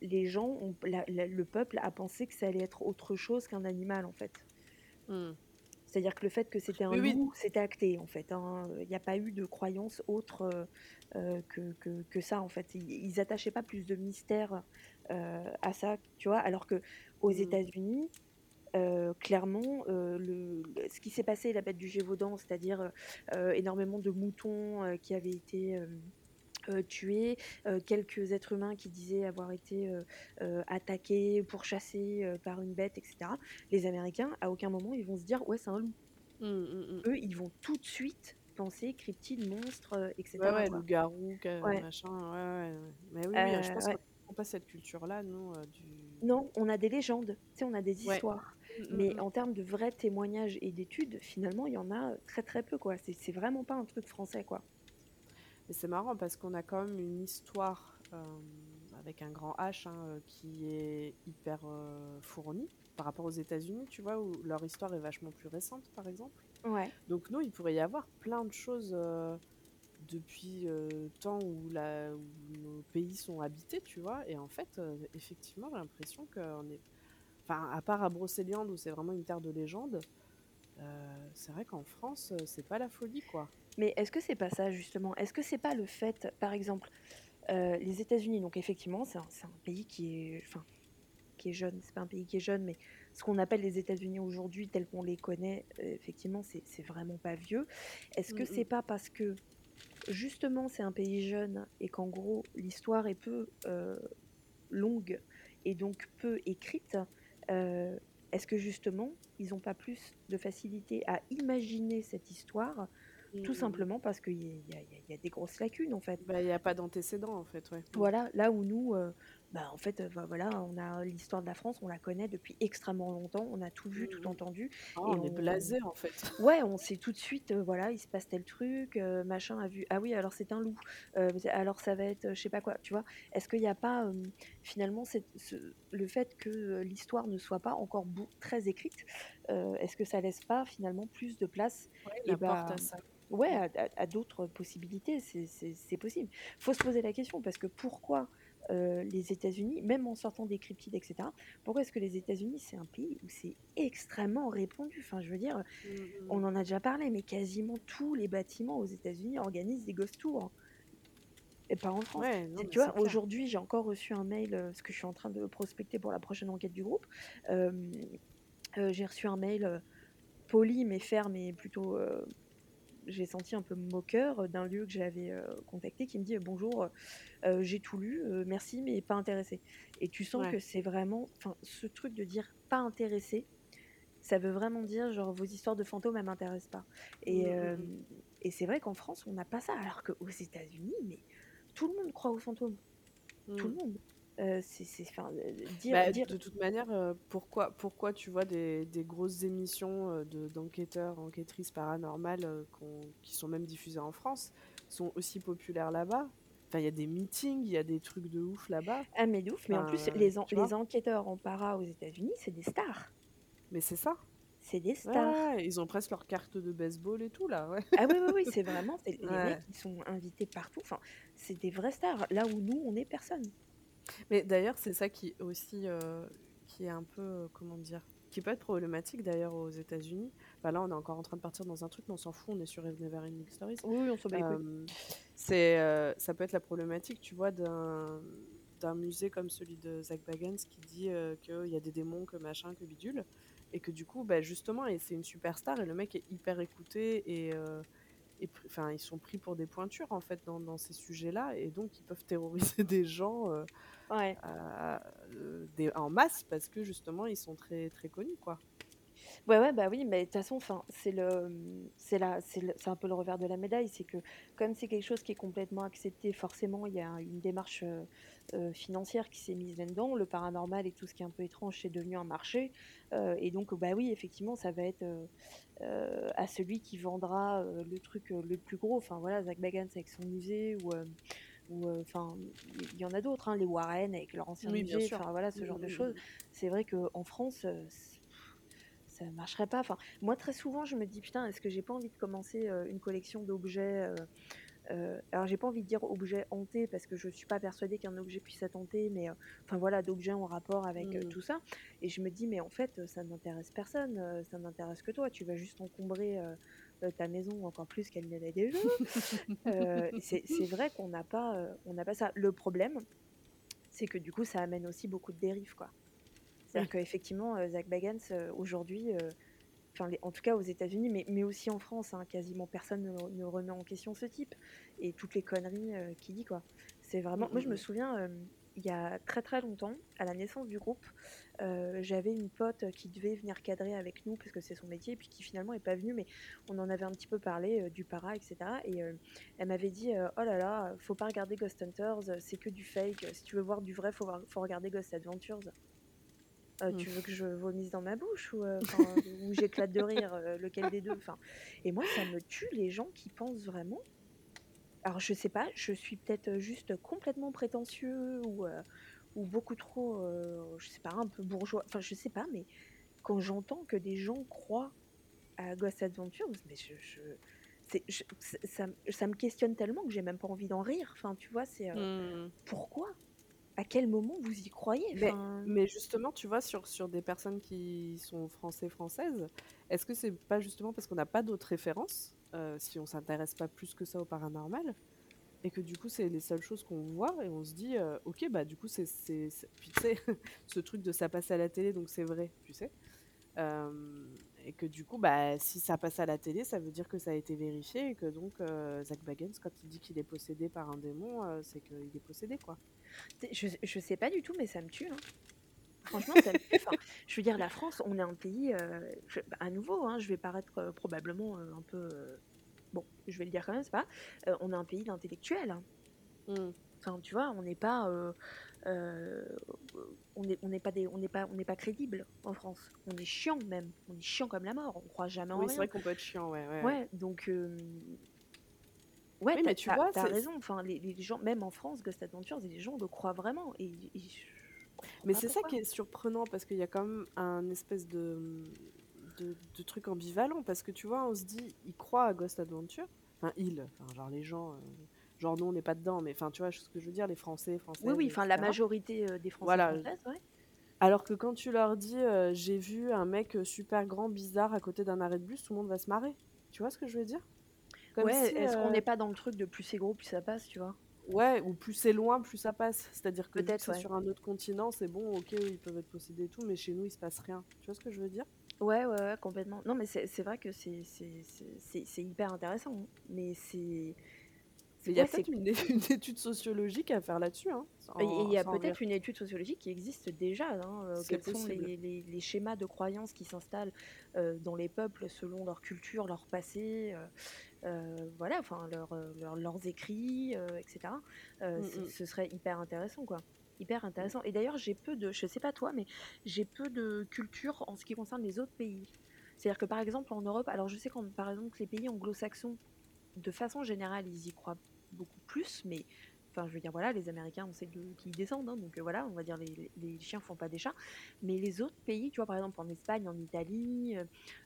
les gens ont la la le peuple a pensé que ça allait être autre chose qu'un animal, en fait. mmh. C'est-à-dire que le fait que c'était un Oui, oui, loup, c'était acté en fait, hein, il y a pas eu de croyance autre, heu heu, que que que ça en fait. Ils ils attachaient pas plus de mystère, heu, à ça, tu vois? Alors qu'aux mmh, États-Unis, heu, clairement, heu, le le ce qui s'est passé, la bête du Gévaudan, c'est-à-dire, énormément de moutons, qui avaient été, heu, tués, heu, quelques êtres humains qui disaient avoir été, heu, attaqués, pourchassés, par une bête et cetera. Les Américains, à aucun moment, ils vont se dire: «Ouais, c'est un loup». mmh, mmh mh. Eux, ils vont tout de suite penser cryptide, monstre, heu, et Ouais, ouais, loup-garou, que Ouais, machin, ouais. Mais oui, je pense a pas cette culture-là, du Non, on a des légendes, tu sais, on a des histoires, Mmh, mmh mais en termes de vrais témoignages et d'études, finalement, il y en a, très, très peu, quoi. C'est vraiment pas un truc français, quoi. Et c'est marrant parce qu'on a quand même une histoire, hem, avec un grand H, hein, heu, qui est hyper, heu, fournie par rapport aux États-Unis, tu vois? Où leur histoire est vachement plus récente, par exemple. Ouais. Donc nous, il pourrait y avoir plein de choses, heu, depuis, temps où la où nos pays sont habités, tu vois? Et en fait, effectivement, j'ai l'impression qu'on est enfin, à part à Brocéliande où c'est vraiment une terre de légende, c'est vrai qu'en France, c'est pas la folie, quoi. Mais est-ce que c'est pas ça, justement? Est-ce que c'est pas le fait, par exemple, heu, les États-Unis, donc effectivement, c'est un c'est un pays qui est enfin, qui est jeune, c'est pas un pays qui est jeune, mais ce qu'on appelle les États-Unis aujourd'hui, tels qu'on les connaît, heu, effectivement, c'est c'est vraiment pas vieux. Est-ce que Mmh c'est mh. pas parce que Justement, c'est un pays jeune et qu'en gros, l'histoire est peu, heu, longue et donc peu écrite, heu, est-ce que justement, ils ont pas plus de facilité à imaginer cette histoire, tout Mmh simplement parce qu'il y y a y des grosses lacunes, en fait? Bah, il y a pas d'antécédent, en fait, ouais. Voilà, là où nous, heu, bah, en fait, heu, bah, voilà, on a l'histoire de la France, on la connaît depuis extrêmement longtemps, on a tout vu, tout Mmh mh. entendu Ah, et on est on blasés, en fait. Ouais, on sait tout de suite, heu, voilà, il se passe tel truc, machin a vu ah oui, alors c'est un loup, alors ça va être, je sais pas quoi, tu vois? Est-ce qu'il y a pas, finalement cette ce le fait que, l'histoire ne soit pas encore très écrite, est-ce que ça laisse pas finalement plus de place Ouais, et la porte bah, à ça. Ouais, Mmh. à d'autres possibilités, c'est possible. Faut se poser la question parce que pourquoi, heu, les États-Unis, même en sortant des cryptides et cetera, pourquoi est-ce que les États-Unis, c'est un pays où c'est extrêmement répandu? Enfin, je veux dire, Mmh on mh. en a déjà parlé, mais quasiment tous les bâtiments aux États-Unis organisent des ghost tours et pas en France. Ouais, non, tu vois, aujourd'hui, j'ai encore reçu un mail, heu, parce que je suis en train de prospecter pour la prochaine enquête du groupe. Heu, j'ai reçu un mail, poli mais ferme et plutôt, j'ai senti un peu moqueur, heu, d'un lieu que j'avais, heu, contacté qui me dit: «Bonjour, heu, j'ai tout lu, merci mais pas intéressé» et tu sens Ouais. que c'est vraiment enfin, ce truc de dire: «Pas intéressé», Ça veut vraiment dire genre: «Vos histoires de fantômes, elles m'intéressent pas» et Mmh mh mh. hem et c'est vrai qu'en France, on n'a pas ça, alors qu'aux États-Unis, mais tout le monde croit aux fantômes, tout le Mmh. monde. Heu, c'est c'est enfin, heu, dire Bah, dire de toute manière, heu, pourquoi pourquoi tu vois des des grosses émissions, de d'enquêteurs, enquêtrices paranormales, qui sont même diffusées en France, sont aussi populaires là-bas? Enfin, il y a des meetings, il y a des trucs de ouf là-bas. ah mais de ouf, mais en plus les en enquêteurs en para aux États-Unis, c'est des stars, Mais c'est ça. c'est des stars. ouais, ils ont presque leur carte de baseball et tout là, ouais. Ah oui, oui, oui, c'est vraiment c'est les Ouais. mecs, ils sont invités partout, enfin, c'est des vraies stars, là où nous, on est personne. Mais d'ailleurs, c'est ça qui aussi, heu, qui est un peu, heu, comment dire? Qui peut être problématique d'ailleurs aux États-Unis. Bah, là, on est encore en train de partir dans un truc, mais on s'en fout, on est sur Never Ending Stories. Oui, oui, on s'en bat. Hem, c'est, ça peut être la problématique, tu vois, d'un d'un musée comme celui de Zach Bagans qui dit qu'il y a des démons, que machin, que bidule. Et que du coup, bah, justement, et c'est une superstar et le mec est hyper écouté et, et enfin, ils sont pris pour des pointures en fait dans, dans ces sujets-là et donc ils peuvent terroriser des gens Ouais. des, en masse parce que justement ils sont très très connus quoi. Ouais, ouais, bah oui, mais de toute façon, enfin, c'est le, c'est la, c'est le- c'est un peu le revers de la médaille, c'est que comme c'est quelque chose qui est complètement accepté, forcément, il y a une démarche euh, euh, financière qui s'est mise là-dedans. Le paranormal et tout ce qui est un peu étrange, c'est devenu un marché. Euh, et donc, bah oui, effectivement, ça va être euh, euh, à celui qui vendra euh, le truc euh, le plus gros. Enfin, voilà, Zach Bagans avec son musée ou... euh, ou euh, enfin, il y en a d'autres, hein, les Warren avec leur ancien Oui, bien musée, sûr. enfin voilà, ce Mm, genre de mm, choses. mm. C'est vrai qu'en France, euh, ça marcherait pas. Enfin, moi, très souvent, je me dis, putain, est-ce que j'ai pas envie de commencer euh, une collection d'objets euh, euh, Alors, j'ai pas envie de dire objets hantés parce que je suis pas persuadée qu'un objet puisse être hanté, mais enfin voilà, d'objets en rapport avec euh, Mm. tout ça. Et je me dis, mais en fait, ça n'intéresse personne, ça n'intéresse que toi. Tu vas juste encombrer ta maison encore plus qu'elle ne l'est déjà. C'est vrai qu'on n'a pas, on n'a pas ça. Le problème, c'est que du coup, ça amène aussi beaucoup de dérives, quoi. C'est-à-dire Oui. qu'effectivement, euh, Zach Bagans, euh, aujourd'hui, euh, enfin, en tout cas aux États-Unis, mais, mais aussi en France, hein, quasiment personne ne, ne remet en question ce type et toutes les conneries euh, qu'il dit, quoi. C'est vraiment. Mm, Moi, je mm, me mm. souviens, euh, il y a très très longtemps, à la naissance du groupe, euh, j'avais une pote qui devait venir cadrer avec nous parce que c'est son métier, et puis qui finalement n'est pas venue, mais on en avait un petit peu parlé du para, etc. Et elle m'avait dit Oh là là, faut pas regarder Ghost Hunters, c'est que du fake. Si tu veux voir du vrai, faut, voir- faut regarder Ghost Adventures. Euh, Mm. tu veux que je vomisse dans ma bouche ou, euh, ou j'éclate de rire, euh, lequel des deux enfin, Et moi, ça me tue les gens qui pensent vraiment. Alors, je sais pas, je suis peut-être juste complètement prétentieux ou, ou beaucoup trop, je sais pas, un peu bourgeois. Enfin, je sais pas, mais quand j'entends que des gens croient à Ghost Adventures, mais je, ça, ça me questionne tellement que j'ai même pas envie d'en rire. Enfin, tu vois, c'est euh, Mm. pourquoi? À quel moment vous y croyez? Mais, enfin, mais justement, tu vois, sur, sur des personnes qui sont français, françaises, est-ce que c'est pas justement parce qu'on n'a pas d'autres références, euh, si on s'intéresse pas plus que ça au paranormal, et que du coup, c'est les seules choses qu'on voit, et on se dit, euh, ok, bah du coup, c'est. Puis tu sais, ce truc de ça passe à la télé, donc c'est vrai, tu sais. Euh, et que du coup, bah, si ça passe à la télé, ça veut dire que ça a été vérifié, et que donc, euh, Zach Bagans, quand il dit qu'il est possédé par un démon, euh, c'est qu'il est possédé, quoi. Je, je sais pas du tout, mais ça me tue. hein. Franchement, ça me tue. Enfin, je veux dire, la France, on est un pays, euh, je- bah, à nouveau, hein, je vais paraître euh, probablement euh, un peu. euh, bon, je vais le dire quand même, c'est pas. euh, on est un pays d'intellectuels. hein. Mm. Enfin, tu vois, on n'est pas. Euh, on n'est on pas des on n'est pas on n'est pas crédible en France. On est chiant même. On est chiant comme la mort. On croit jamais en Oui, c'est vrai qu'on peut être chiant, ouais. ouais, ouais. donc euh, ouais Oui, mais tu t'as- vois, t'as raison. Enfin les, les gens même en France Ghost Adventures les gens le croient vraiment. Et, Mais c'est ça qui est surprenant parce qu'il y a quand même un espèce de, de, de truc ambivalent parce que tu vois, on se dit, ils croient à Ghost Adventure, enfin ils, enfin genre les gens, euh, genre nous on n'est pas dedans, mais enfin tu vois ce que je veux dire, les Français, Françaises, Oui, oui, enfin la majorité euh, des Français Voilà. françaises, ouais. Alors que quand tu leur dis, euh, j'ai vu un mec euh, super grand, bizarre à côté d'un arrêt de bus, tout le monde va se marrer. Tu vois ce que je veux dire? Comme Ouais, si, est-ce qu'on n'est pas dans le truc de plus c'est gros, plus ça passe, tu vois? Ouais, ou plus c'est loin, plus ça passe. C'est-à-dire que Peut-être, ouais. sur un autre continent, c'est bon, ok, ils peuvent être possédés et tout, mais chez nous, il se passe rien. Tu vois ce que je veux dire? Ouais, ouais, ouais, complètement. Non, mais c'est vrai que c'est hyper intéressant, hein. mais c'est... Il y a peut-être une, étude sociologique à faire là-dessus. Hein, il y a peut-être une étude sociologique qui existe déjà. hein, euh, quels sont les, possible. les- les schémas de croyances qui s'installent euh, dans les peuples selon leur culture, leur passé, euh, euh, voilà, enfin leur, leur- leurs écrits, etc. Mm, mm. Ce serait hyper intéressant, quoi. Hyper intéressant. Et d'ailleurs, j'ai peu de, je sais pas toi, mais j'ai peu de culture en ce qui concerne les autres pays. C'est-à-dire que par exemple en Europe, alors je sais qu'en par exemple les pays anglo-saxons, de façon générale, ils y croient beaucoup plus, mais enfin je veux dire voilà, les Américains, on sait de qui ils descendent, hein, donc euh, voilà, on va dire les, les, chiens font pas des chats, mais les autres pays, tu vois par exemple en Espagne, en Italie, euh,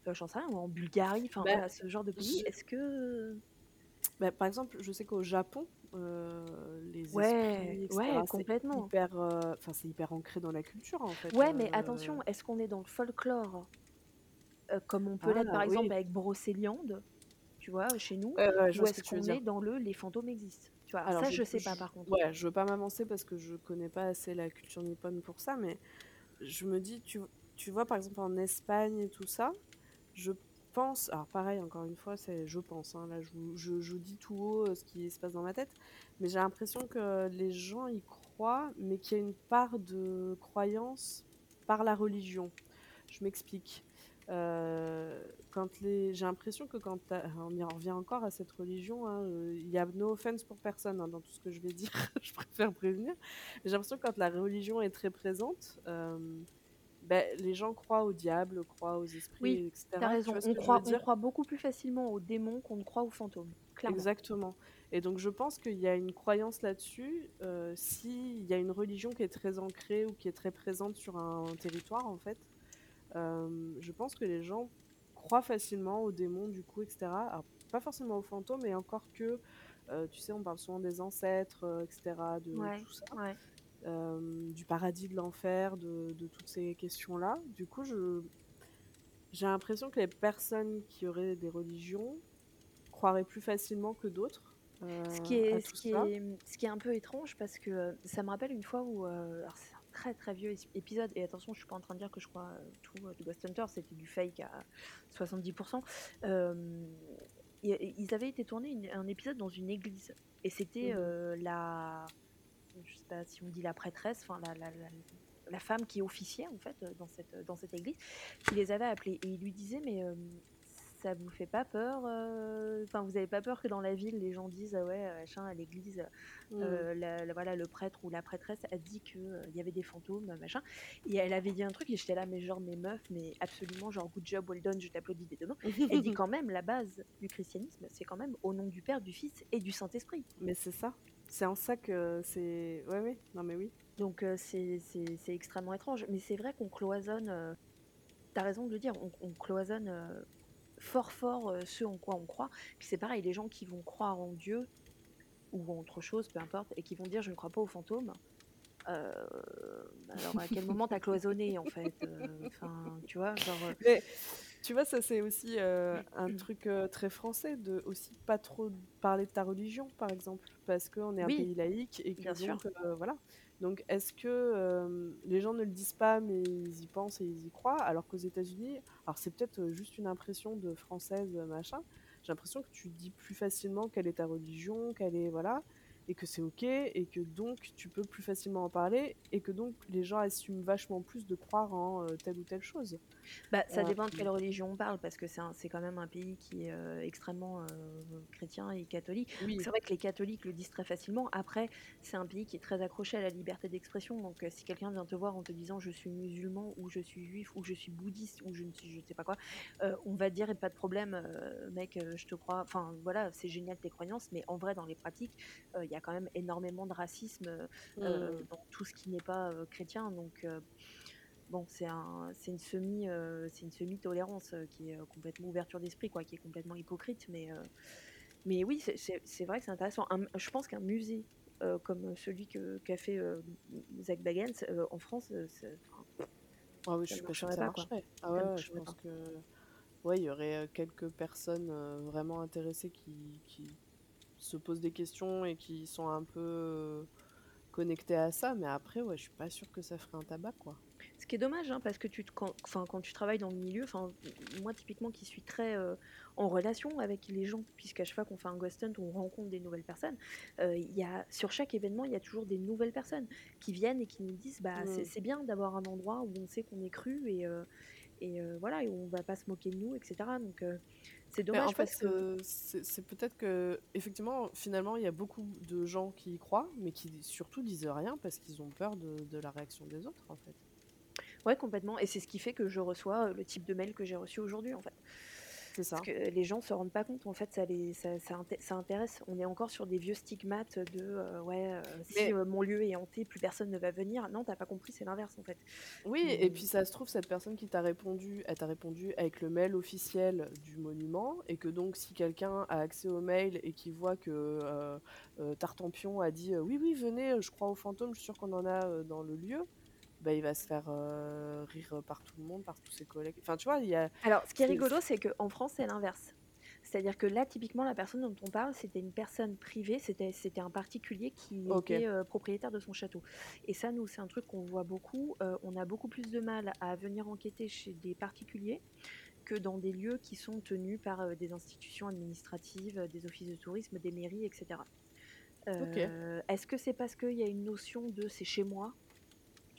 euh, j'en sais rien, ou en Bulgarie, enfin Bah, voilà, ce genre de pays, je- est-ce que Bah, par exemple, je sais qu'au Japon, euh, les Ouais, esprits, etc., ouais, complètement. hyper, enfin, c'est hyper ancré dans la culture en fait. Ouais, mais attention, est-ce qu'on est dans le folklore comme on peut l'être Ah, par exemple avec Brocéliande, tu vois, chez nous, ou ce est-ce qu'on est dans le les fantômes existent Tu vois? Alors Ça, je je sais pas par contre. ouais, je veux pas m'avancer parce que je connais pas assez la culture nippone pour ça, mais je me dis, tu tu vois, par exemple, en Espagne et tout ça, je pense alors pareil, encore une fois, c'est je pense, hein, là, je je dis tout haut, heu, ce qui se passe dans ma tête, mais j'ai l'impression que les gens y croient, mais qu'il y a une part de croyance par la religion. Je m'explique. Heu, quand les j'ai l'impression que quand on y en revient encore à cette religion, hein, heu, il y a no offense pour personne, hein, dans tout ce que je vais dire, je préfère prévenir. J'ai l'impression que quand la religion est très présente, hem, beh, les gens croient au diable, croient aux esprits et tu as cetera. Tu raison. On croit on croit beaucoup plus facilement aux démons qu'on ne croit aux fantômes, clairement. Exactement et donc je pense qu'il y a une croyance là-dessus, heu, s'il y a une religion qui est très ancrée ou qui est très présente sur un territoire, en fait, hem, je pense que les gens croient facilement aux démons, du coup et cetera. Alors pas forcément aux fantômes et encore que, heu, tu sais, on parle souvent des ancêtres, heu et cetera, de Ouais, tout ça, ouais. du paradis, de l'enfer, de de toutes ces questions-là. Du coup, je j'ai l'impression que les personnes qui auraient des religions croiraient plus facilement que d'autres, Ce qui est ce tout qui cela. est, ce qui est un peu étrange parce que, ça me rappelle une fois où, alors c'est très, très vieux épisode. Et attention, je suis pas en train de dire que je crois, heu, tout, de Ghost Hunter, c'était du fake à 70 Hem, i ils avaient été tourner une un épisode dans une église. Et c'était, mh. heu, la je sais pas si on dit la prêtresse, enfin la la la la femme qui officiait en fait, dans cette, dans cette église, qui les avait appelés. Et il lui disait: «Mais, ça vous fait pas peur, heu, enfin vous avez pas peur que dans la ville les gens disent: "Ah ouais, machin à l'église, Mmh. la la voilà le prêtre ou la prêtresse a dit que, heu, il y avait des fantômes, machin" et elle avait dit un truc et j'étais là, mais genre: «Mais meuf, mais absolument genre good job, well done, je t'applaudis des 2 mains». Elle dit quand même la base du christianisme, c'est quand même au nom du Père, du Fils et du Saint-Esprit. Mais c'est ça, c'est en ça que c'est ouais, ouais, non mais oui. Donc c'est extrêmement étrange, mais c'est vrai qu'on cloisonne, heu, tu as raison de le dire, on on cloisonne, fort, fort, heu, ce en quoi on croit. Puis c'est pareil, les gens qui vont croire en Dieu ou en autre chose, peu importe, et qui vont dire: «Je ne crois pas aux fantômes», heu, bah alors à quel moment tu as cloisonné en fait? Enfin, tu vois? Genre, Mais tu vois, ça c'est aussi, un truc, très français de aussi pas trop parler de ta religion, par exemple, parce qu'on est un Oui, pays laïque et que bien sûr. donc heu, voilà. Donc est-ce que, hem, les gens ne le disent pas, mais ils y pensent et ils y croient? Alors qu'aux États-Unis alors c'est peut-être, heu, juste une impression de française, heu, machin, j'ai l'impression que tu dis plus facilement quelle est ta religion, quelle est voilà et que c'est OK et que donc tu peux plus facilement en parler et que donc les gens assument vachement plus de croire en, heu, telle ou telle chose. Bah, ça dépend de quelle religion on parle parce que c'est quand même un pays qui est, heu, extrêmement, chrétien et catholique. Oui. c'est vrai que les catholiques le disent très facilement. Après, c'est un pays qui est très accroché à la liberté d'expression. Donc si quelqu'un vient te voir en te disant: «Je suis musulman» ou «Je suis juif» ou «Je suis bouddhiste» ou je ne suis je sais pas quoi, on va te dire: «Et pas de problème, mec, je te crois». Enfin voilà, c'est génial tes croyances, mais en vrai dans les pratiques, il y a quand même énormément de racisme, heu Mmh. heu, dans tout ce qui n'est pas, heu, chrétien. Donc bon, c'est un c'est une semi, heu, c'est une semi-tolérance, qui est, complètement ouverture d'esprit quoi, qui est complètement hypocrite. Mais mais oui, c'est vrai que c'est intéressant. Un je pense qu'un musée, comme celui que qu'a fait, Zak Bagans, en France, Ah oui, je suis pas sûre que marcherait ça pas quoi. marcherait. Ah ouais, ouais, je pense pas. que ouais, il y aurait, quelques personnes, vraiment intéressées qui qui se posent des questions et qui sont un peu, heu, connectées à ça, mais après, ouais, je suis pas sûre que ça ferait un tabac, quoi. Ce qui est dommage, hein, parce que tu te quand tu travailles dans le milieu, moi typiquement qui suis très, heu, en relation avec les gens, puisqu'à chaque fois qu'on fait un ghost hunt, on rencontre des nouvelles personnes, il y a sur chaque événement, il y a toujours des nouvelles personnes qui viennent et qui nous disent: «Bah, c'est Mmh. c'est bien d'avoir un endroit où on sait qu'on est cru et heu et voilà et où on va pas se moquer de nous» et cetera. Donc c'est Mais en dommage fait, parce que heu, c'est peut-être qu'effectivement, finalement, il y a beaucoup de gens qui y croient, mais qui surtout disent rien parce qu'ils ont peur de de la réaction des autres, en fait. Ouais, complètement et c'est ce qui fait que je reçois, heu, le type de mail que j'ai reçu aujourd'hui, en fait. C'est Parce ça. que les gens se rendent pas compte, en fait, ça les ça ça inté ça intéresse. On est encore sur des vieux stigmates de, heu, ouais, heu, si, Mais heu, mon lieu est hanté, plus personne ne va venir. Non, tu as pas compris, c'est l'inverse, en fait. Oui Mais et puis ça se trouve, cette personne qui t'a répondu, elle t'a répondu avec le mail officiel du monument et que donc si quelqu'un a accès au mail et qui voit que, Tartempion a dit: «Oui, oui, venez, je crois aux fantômes, je suis sûr qu'on en a, dans le lieu», bah, il va se faire, heu, rire par tout le monde, par tous ses collègues. Enfin, tu vois, il y a alors, ce qui est rigolo, c'est qu'en France, c'est l'inverse. C'est-à-dire que là, typiquement, la personne dont on parle, c'était une personne privée, c'était c'était un particulier qui était euh, propriétaire de son château. Et ça, nous, c'est un truc qu'on voit beaucoup. Euh, on a beaucoup plus de mal à venir enquêter chez des particuliers que dans des lieux qui sont tenus par euh, des institutions administratives, euh, des offices de tourisme, des mairies, etc. Euh, Est-ce que c'est parce qu'il y a une notion de c'est chez moi,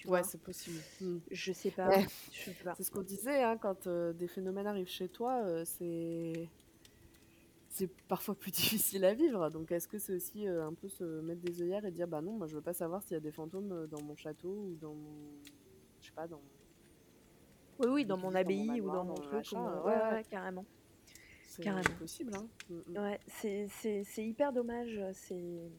tu Ouais, c'est possible. Mmh. Je sais pas, Ouais, je sais pas. c'est ce qu'on disait, hein, quand, heu, des phénomènes arrivent chez toi, heu, c'est c'est parfois plus difficile à vivre. Donc est-ce que c'est aussi, heu, un peu se mettre des œillères et dire: «Bah non, moi je veux pas savoir s'il y a des fantômes, dans mon château ou dans mon je sais pas, dans Oui, oui, dans mon dis, dans mon abbaye ou dans mon truc, machin, ouais, ouais, carrément, c'est carrément. possible, hein. Mmh mh. Ouais, c'est hyper dommage. C'est.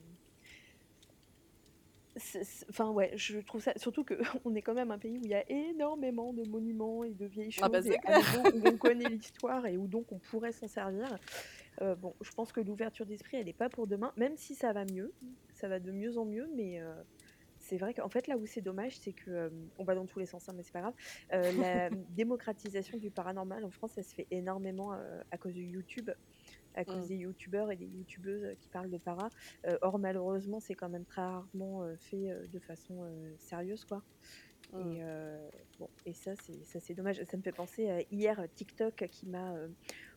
Enfin, ouais, je trouve ça. Surtout qu'on est quand même un pays où il y a énormément de monuments et de vieilles Ah bah, choses, et où on connaît l'histoire et où donc on pourrait s'en servir. Euh, bon, je pense que l'ouverture d'esprit, elle n'est pas pour demain, même si ça va mieux. Ça va de mieux en mieux, mais. euh, c'est vrai qu'en fait, là où c'est dommage, c'est que, euh, on va dans tous les sens, hein, mais c'est pas grave, euh, la démocratisation du paranormal en France, ça se fait énormément à cause de YouTube, à cause Mmh. des youtubeurs et des youtubeuses euh, qui parlent de para. Euh, or, malheureusement, c'est quand même très rarement euh, fait de façon sérieuse, quoi. Mmh. Et, euh, bon, et ça, c'est ça, c'est dommage. Ça me fait penser à hier TikTok qui m'a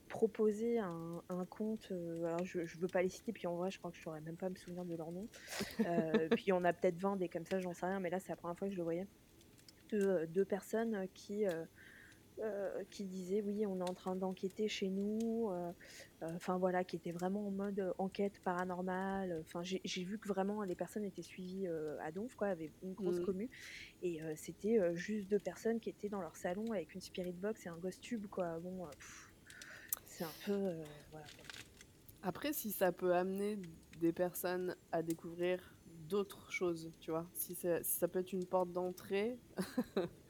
proposé un, un compte. euh, alors, je, je veux pas les citer, puis en vrai, je crois que je saurais même pas me souvenir de leur nom. Euh, puis on a peut-être 20 des comme ça, j'en sais rien, mais là, c'est la première fois que je le voyais. Deux, deux personnes qui. euh, euh, qui disaient oui on est en train d'enquêter chez nous euh, euh, enfin voilà qui étaient vraiment en mode enquête paranormale enfin j'ai vu que vraiment les personnes étaient suivies à donf quoi avaient une grosse Mmh. commu et c'était juste deux personnes qui étaient dans leur salon avec une spirit box et un ghost tube quoi bon c'est un peu voilà. Après, si ça peut amener des personnes à découvrir d'autres choses, tu vois? Si ça si ça peut être une porte d'entrée,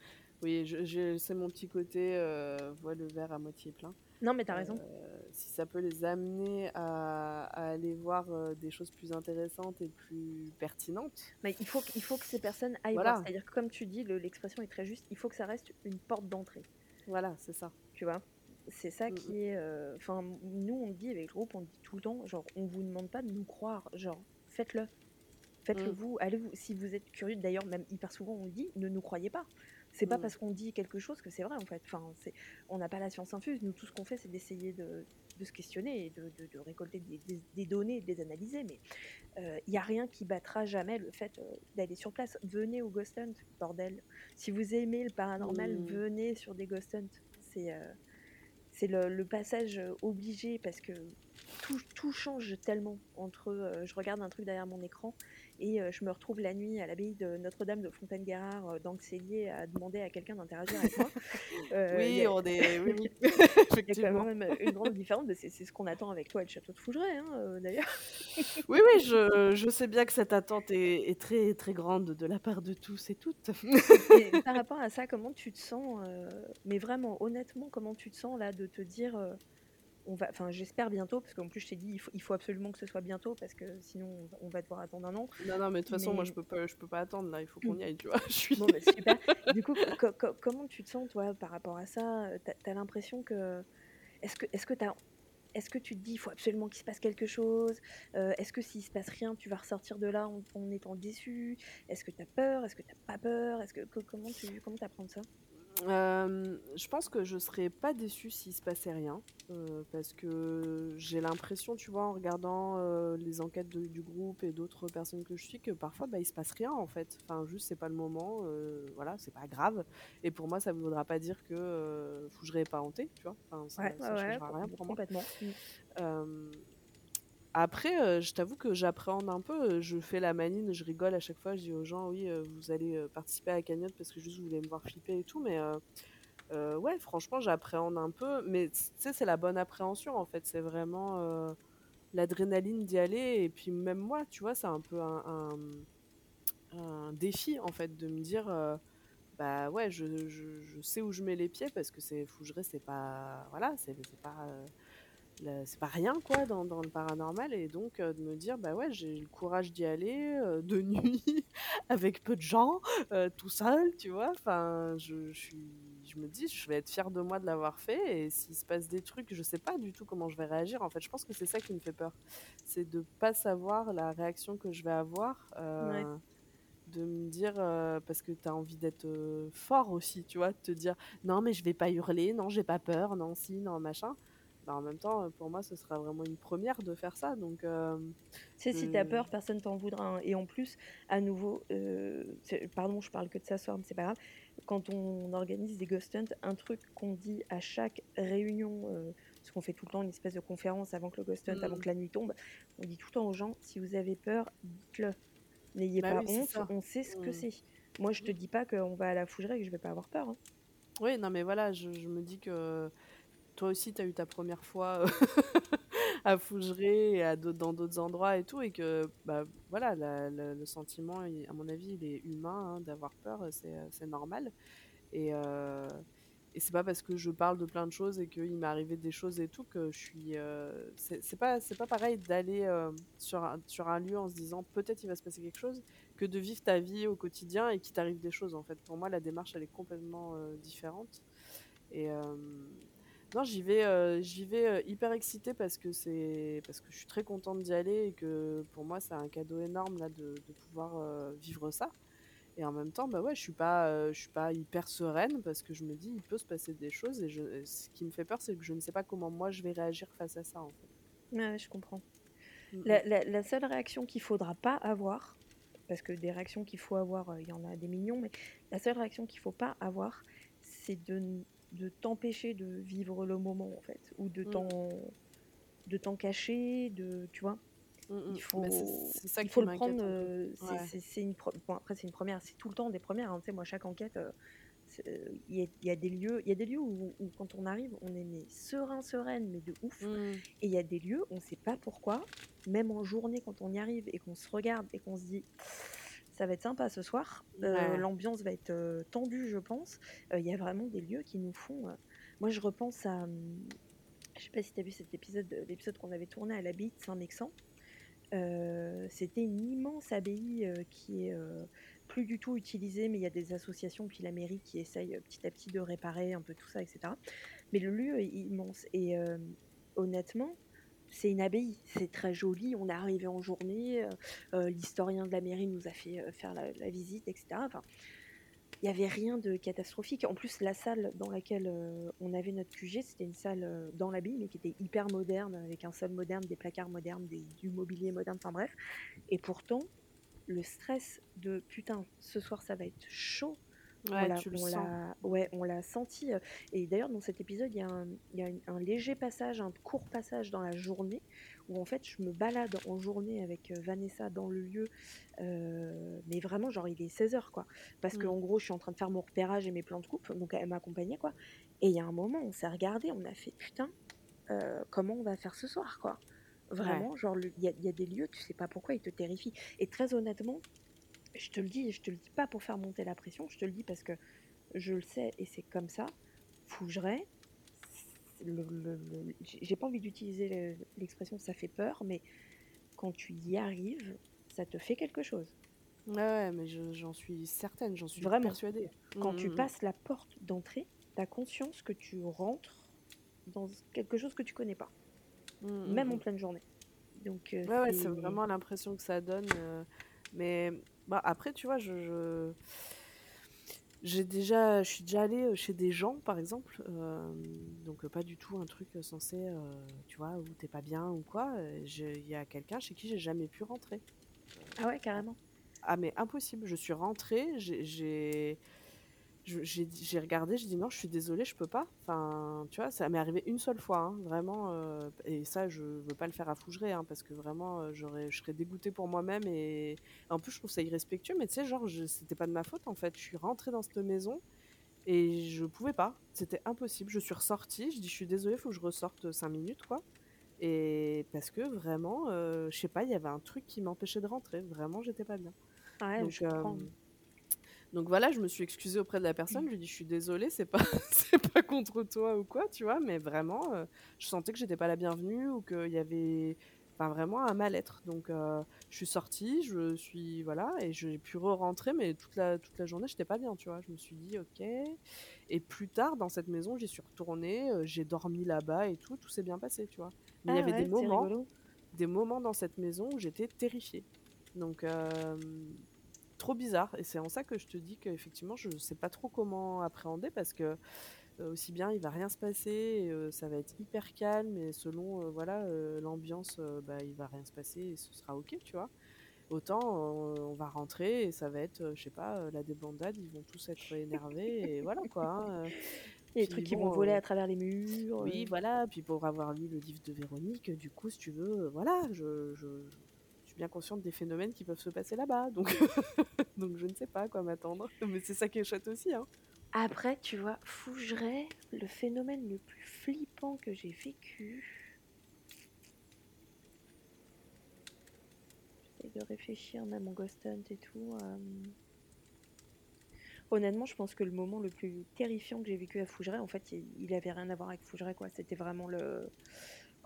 oui, je je c'est mon petit côté, heu, vois le verre à moitié plein. non mais t'as Heu, raison. si ça peut les amener à à aller voir, heu, des choses plus intéressantes et plus pertinentes, mais il faut que- il faut que ces personnes aillent voir voilà, c'est à dire que comme tu dis le- l'expression est très juste. Il faut que ça reste une porte d'entrée. Voilà, c'est ça. tu vois? C'est ça mh. qui est euh, enfin nous on dit avec le groupe on dit tout le temps genre on vous demande pas de nous croire. Genre faites-le. Faites-le Mmh. vous. Allez vous si vous êtes curieux d'ailleurs même hyper souvent on le dit ne nous croyez pas c'est pas Mmh. parce qu'on dit quelque chose que c'est vrai en fait. Enfin on n'a pas la science infuse. Nous tout ce qu'on fait c'est d'essayer de, de se questionner et de, de- de récolter des, des- des données de les analyser. Mais il n'y a rien qui battra jamais le fait euh, d'aller sur place. Venez au Ghost Hunt bordel. Si vous aimez le paranormal Mmh. venez sur des Ghost Hunt. C'est euh, c'est le, le passage euh, obligé parce que tout, tout change tellement entre euh, je regarde un truc derrière mon écran et euh, je me retrouve la nuit à l'abbaye de Notre-Dame de Fontaine-Guérard euh, dans le cellier à demander à quelqu'un d'interagir avec moi. Euh, Oui, a, on est oui, oui, il y a effectivement. quand même une grande différence, mais c'est ce qu'on attend avec toi et le château de Fougeray, hein, d'ailleurs. Oui, oui, je je sais bien que cette attente est est très, très grande de la part de tous et toutes. Et par rapport à ça, comment tu te sens euh, Mais vraiment, honnêtement, comment tu te sens là de te dire euh, on va, enfin, j'espère bientôt, parce qu'en plus je t'ai dit, il faut, il faut absolument que ce soit bientôt, parce que sinon on va, devoir attendre un an. Non, non, mais de toute façon, moi, je peux pas je peux pas attendre là, il faut qu'on y aille, tu vois? Je suis bon, bah, super. Du coup, co- co- comment tu te sens toi par rapport à ça? T'as as, l'impression que, est-ce que, est-ce que t'as est-ce que tu te dis il faut absolument qu'il se passe quelque chose? Euh, Est-ce que s'il se passe rien, tu vas ressortir de là en, en étant déçu? Est-ce que tu as peur? Est-ce que tu pas peur? Est-ce que co- comment tu comment apprends ça? Hem, je pense que je serais pas déçue s'il se passait rien, heu, parce que j'ai l'impression, tu vois, en regardant, heu, les enquêtes de du groupe et d'autres personnes que je suis, que parfois, bah, il se passe rien, en fait. Enfin, juste, c'est pas le moment, voilà, c'est pas grave et pour moi, ça ne voudra pas dire que, Fougeray est pas hanté, tu vois? Enfin, ça Ouais, ça ouais, changera rien pour moi. complètement. Après, heu, je t'avoue que j'appréhende un peu, heu, je fais la maline, je rigole à chaque fois, je dis aux gens: «Oui, heu, vous allez, participer à la cagnotte parce que juste vous voulez me voir flipper et tout», mais ouais, franchement, j'appréhende un peu, mais tu sais, c'est la bonne appréhension, en fait. C'est vraiment, l'adrénaline d'y aller et puis même moi, tu vois, c'est un peu un défi, en fait, de me dire, «Bah, ouais, je sais où je mets les pieds» parce que c'est Fougeray, c'est pas voilà, c'est pas, c'est pas rien quoi dans dans le paranormal et donc heu, de me dire: «Bah, ouais, j'ai le courage d'y aller, heu, de nuit, avec peu de gens, heu, tout seul», tu vois? Enfin, je je suis je me dis, je vais être fière de moi de l'avoir fait. Et s'il se passe des trucs, je sais pas du tout comment je vais réagir. En fait, je pense que c'est ça qui me fait peur. C'est de pas savoir la réaction que je vais avoir. Euh, de me dire, euh, parce que tu as envie d'être fort aussi, tu vois, de te dire, non, mais je vais pas hurler, non, j'ai pas peur, non, si, non, machin. Bah, en même temps, pour moi, ce sera vraiment une première de faire ça. Donc, euh, sais, si t'as peur, personne t'en voudra. Hein. Et en plus, à nouveau, euh, pardon, je parle que de s'asseoir, mais c'est pas grave. Quand on organise des ghost hunts, un truc qu'on dit à chaque réunion, euh, parce qu'on fait tout le temps une espèce de conférence avant que le ghost hunt, avant mm. que la nuit tombe, on dit tout le temps aux gens si vous avez peur, dites-le. N'ayez bah pas honte, on sait ce que mm. c'est. Moi, je te dis pas qu'on va à la fougerie et que je vais pas avoir peur. Hein. Oui, non, mais voilà, je, je me dis que toi aussi, tu as eu ta première fois euh, à Fougeray et dans d'autres endroits et tout, et que bah, voilà, le sentiment, à mon avis, il est humain hein, d'avoir peur, c'est normal. Et, euh, et c'est pas parce que je parle de plein de choses et qu'il m'est arrivé des choses et tout que je suis. Euh, c'est pas, pas pareil d'aller euh, sur, un, sur un lieu en se disant peut-être il va se passer quelque chose que de vivre ta vie au quotidien et qu'il t'arrive des choses en fait. Pour moi, la démarche elle est complètement différente. Et, non, j'y vais, euh, j'y vais euh, hyper excitée parce que c'est parce que je suis très contente d'y aller et que pour moi c'est un cadeau énorme là de, de pouvoir euh, vivre ça. Et en même temps, bah ouais, je suis pas, je suis pas hyper sereine parce que je me dis il peut se passer des choses et je, ce qui me fait peur c'est que je ne sais pas comment moi je vais réagir face à ça en fait. Ouais, je comprends. Mm, la, mm. la, la, seule réaction qu'il faudra pas avoir, parce que des réactions qu'il faut avoir, il y en a des millions, mais la seule réaction qu'il faut pas avoir, c'est de de t'empêcher de vivre le moment en fait ou de mmh. de t'en cacher de tu vois mmh, mmh. il faut c'est ça il faut le prendre euh, c'est une après c'est une première c'est tout le temps des premières hein. tu sais moi chaque enquête euh, il y, a des lieux il y a des lieux où, quand on arrive on est mais serein sereine mais de ouf et il y a des lieux on sait pas pourquoi même en journée quand on y arrive et qu'on se regarde et qu'on se dit ça va être sympa ce soir. Euh, l'ambiance va être euh, tendue, je pense. Euh, il y a vraiment des lieux qui nous font. Moi, je repense à. Hum, je sais pas si tu as vu cet épisode, l'épisode qu'on avait tourné à l'abbaye de Saint-Mexan. C'était une immense abbaye qui est plus du tout utilisée, mais il y a des associations, puis la mairie qui essaye petit à petit de réparer un peu tout ça, etc. Mais le lieu est immense. Et honnêtement, c'est une abbaye, c'est très joli. On est arrivé en journée, euh, euh, l'historien de la mairie nous a fait euh, faire la, visite, etc. Enfin, il n'y avait rien de catastrophique. En plus, la salle dans laquelle on avait notre QG, c'était une salle dans l'abbaye, mais qui était hyper moderne, avec un sol moderne, des placards modernes, du mobilier moderne, enfin bref. Et pourtant, le stress de putain, ce soir ça va être chaud, Ouais, on l'a senti. Euh, et d'ailleurs, dans cet épisode, il y a, un, léger passage, un court passage dans la journée, où en fait, je me balade en journée avec euh, Vanessa dans le lieu, euh, mais vraiment, genre, il est 16h, quoi. Parce qu'en mmh. gros, je suis en train de faire mon repérage et mes plans de coupe, donc elle m'accompagnait, quoi. Et il y a un moment, on s'est regardé, on a fait, putain, comment on va faire ce soir, quoi. Vraiment, genre, il y, y, a des lieux, tu sais pas pourquoi, ils te terrifient. Et très honnêtement, je te le dis, je te le dis pas pour faire monter la pression, je te le dis parce que je le sais et c'est comme ça. Fougerais, j'ai pas envie d'utiliser l'expression ça fait peur, mais quand tu y arrives, ça te fait quelque chose. Ouais, mais j'en suis certaine, j'en suis Vraiment. persuadée. Quand tu mmh, mmh, mmh. passes la porte d'entrée, tu as conscience que tu rentres dans quelque chose que tu connais pas, même en pleine journée. Donc, euh, ouais, c'est vraiment l'impression que ça donne. Euh, mais bah, après, tu vois, je, j'ai déjà, je suis déjà allée chez des gens, par exemple, euh, donc pas du tout un truc censé, euh, tu vois, où t'es pas bien ou quoi. Il y a quelqu'un chez qui j'ai jamais pu rentrer. Ah ouais, carrément. Ah mais impossible. Je suis rentrée, j'ai j'ai regardé, j'ai dit non, je suis désolée, je peux pas. Enfin, tu vois, ça m'est arrivé une seule fois, hein, vraiment. Euh, et ça, je veux pas le faire à Fougeray, hein, parce que vraiment, euh, j'aurais, je serais dégoûtée pour moi-même. Et... en plus, je trouve ça irrespectueux, mais tu sais, genre, c'était pas de ma faute en fait. Je suis rentrée dans cette maison et je pouvais pas. C'était impossible. Je suis ressortie, je dis je suis désolée, faut que je ressorte cinq minutes, quoi. Et parce que vraiment, euh, je sais pas, il y avait un truc qui m'empêchait de rentrer. Vraiment, j'étais pas bien. Ouais, Donc, je comprends. Donc voilà, je me suis excusée auprès de la personne. Je lui ai dit, je suis désolée, c'est pas, c'est pas contre toi ou quoi, tu vois, mais vraiment, euh, je sentais que j'étais pas la bienvenue ou qu'il y avait enfin vraiment un mal-être. Donc je suis sortie, je suis voilà et j'ai pu re-rentrer mais toute la toute la journée, j'étais pas bien, tu vois? Je me suis dit: «OK» et plus tard dans cette maison, j'y suis retournée, j'ai dormi là-bas et tout, tout s'est bien passé, tu vois? Mais il y Ah avait des ouais, moments rigolo. des moments dans cette maison où j'étais terrifiée. Donc trop bizarre. Et c'est en ça que je te dis qu'effectivement, je sais pas trop comment appréhender parce que, heu, aussi bien il va rien se passer, heu, ça va être hyper calme et selon, heu, voilà, l'ambiance, bah, il va rien se passer et ce sera OK, tu vois? Autant, on va rentrer et ça va être, je sais pas, la débandade, ils vont tous être énervés et voilà quoi, hein, des Puis trucs qui vont voler à travers les murs, oui, voilà, puis pour avoir lu le livre de Véronique, du coup, si tu veux, voilà, je bien consciente des phénomènes qui peuvent se passer là-bas, donc je ne sais pas quoi m'attendre. Mais c'est ça qui est chouette aussi, hein. Après, tu vois, Fougeray, le phénomène le plus flippant que j'ai vécu j'essaie de réfléchir même en ghost hunt et tout, hem honnêtement, je pense que le moment le plus terrifiant que j'ai vécu à Fougeray, en fait, il il avait rien à voir avec Fougeray, quoi. C'était vraiment le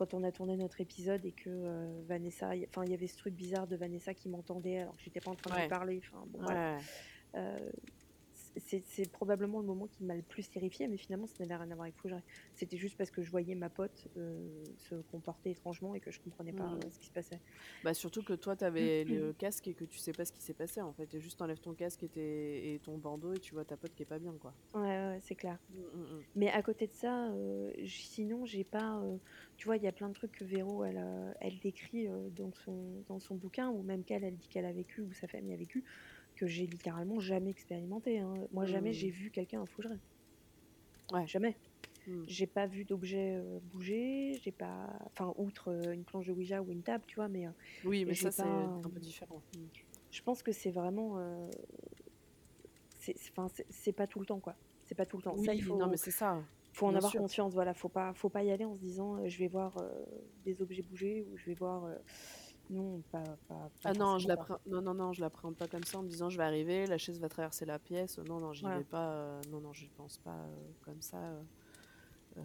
quand on a tourné notre épisode et que, heu, Vanessa enfin, il y avait ce truc bizarre de Vanessa qui m'entendait alors que j'étais pas en train de parler, enfin bon Ouais, bref. C'est probablement le moment qui m'a le plus terrifiée, mais finalement ça n'avait rien à voir avec Fougeray. C'était juste parce que je voyais ma pote, heu, se comporter étrangement et que je comprenais pas, Mmh. heu, ce qui se passait. Bah, surtout que toi, tu avais le casque et que tu sais pas ce qui s'est passé, en fait et juste tu enlèves ton casque et tes et ton bandeau et tu vois ta pote qui est pas bien, quoi. Ouais, c'est clair. Mmh, mh. Mais à côté de ça, heu, j sinon j'ai pas, heu, tu vois, il y a plein de trucs que Véro elle, décrit, dans son dans son bouquin ou même qu'elle, elle dit qu'elle a vécu ou sa famille a vécu, que j'ai littéralement jamais expérimenté, hein. Moi, jamais j'ai Mmh. vu quelqu'un Fougeray. Ouais. Jamais. Mmh. J'ai pas vu d'objet, heu, bouger, j'ai pas enfin outre, heu, une planche de Ouija ou une table, tu vois? Mais, heu, Oui, mais j'ai ça, c'est un peu différent. Mmh. je pense que c'est vraiment, c'est pas tout le temps, quoi. C'est pas tout le temps. Ça, il Oui, non, mais faut c'est ça, faut en bien avoir sûr. conscience, voilà. Faut pas faut pas y aller en se disant, «Je vais voir, des objets bouger» ou «Je vais voir, heu» non, pas pas pas Ah non, je non, non, non, je l'appréhende pas comme ça en me disant: «Je vais arriver, la chaise va traverser la pièce». Non, non, j'y Voilà. vais pas, heu, non, non, j'y pense pas, heu, comme ça, heu,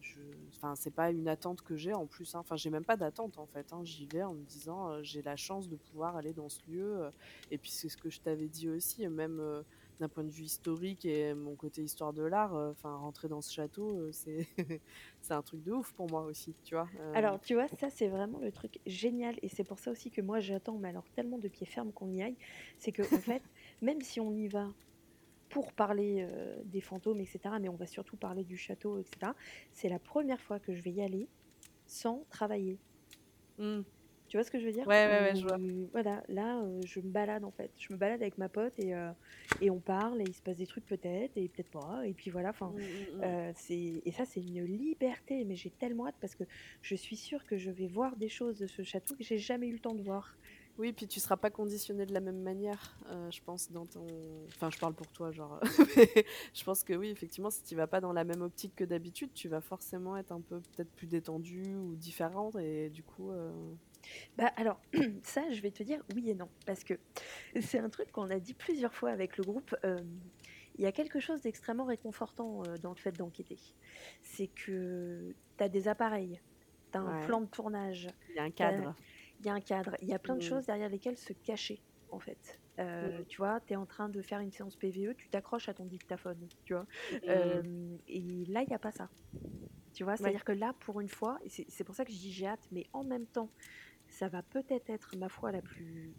je enfin, c'est pas une attente que j'ai en plus, hein. Enfin, j'ai même pas d'attente, en fait, hein. J'y vais en me disant, «J'ai la chance de pouvoir aller dans ce lieu», et puis c'est ce que je t'avais dit aussi, même, d'un point de vue historique et mon côté histoire de l'art, heu, enfin, rentrer dans ce château, heu, c'est c'est un truc de ouf pour moi aussi, tu vois? Hem Alors, tu vois, ça, c'est vraiment le truc génial et c'est pour ça aussi que moi j'attends, mais alors tellement de pied ferme qu'on y aille. C'est qu'en fait, même si on y va pour parler, des fantômes et cetera, mais on va surtout parler du château et cetera, c'est la 1re fois que je vais y aller sans travailler. Mmh. Tu vois ce que je veux dire? Ouais, ouais, ouais, je vois. Voilà, là, heu, je me balade, en fait. Je me balade avec ma pote et heu et on parle et il se passe des trucs peut-être et peut-être pas et puis voilà, enfin, Mmh, mmh mh. heu, c'est et ça, c'est une liberté, mais j'ai tellement hâte parce que je suis sûre que je vais voir des choses de ce château que j'ai jamais eu le temps de voir. Oui, puis tu seras pas conditionnée de la même manière, je pense dans ton enfin, je parle pour toi, genre, je pense que oui, effectivement, si tu vas pas dans la même optique que d'habitude, tu vas forcément être un peu peut-être plus détendue ou différente et du coup, Bah, alors, ça, je vais te dire oui et non, parce que c'est un truc qu'on a dit plusieurs fois avec le groupe, hem, il y a quelque chose d'extrêmement réconfortant, heu, dans le fait d'enquêter. C'est que tu as des appareils, tu as un Ouais. plan de tournage, Il y a un cadre. il y a un cadre, il y a plein de Mmh. choses derrière lesquelles se cacher, en fait. Heu, Mmh. tu vois, tu es en train de faire une séance PVE, tu t'accroches à ton dictaphone, tu vois? Hem et là, il y a pas ça. Tu vois? Ouais. C'est-à-dire que là, pour une fois et c'est c'est pour ça que je dis: «J'ai hâte», mais en même temps, ça va peut-être être ma fois la plus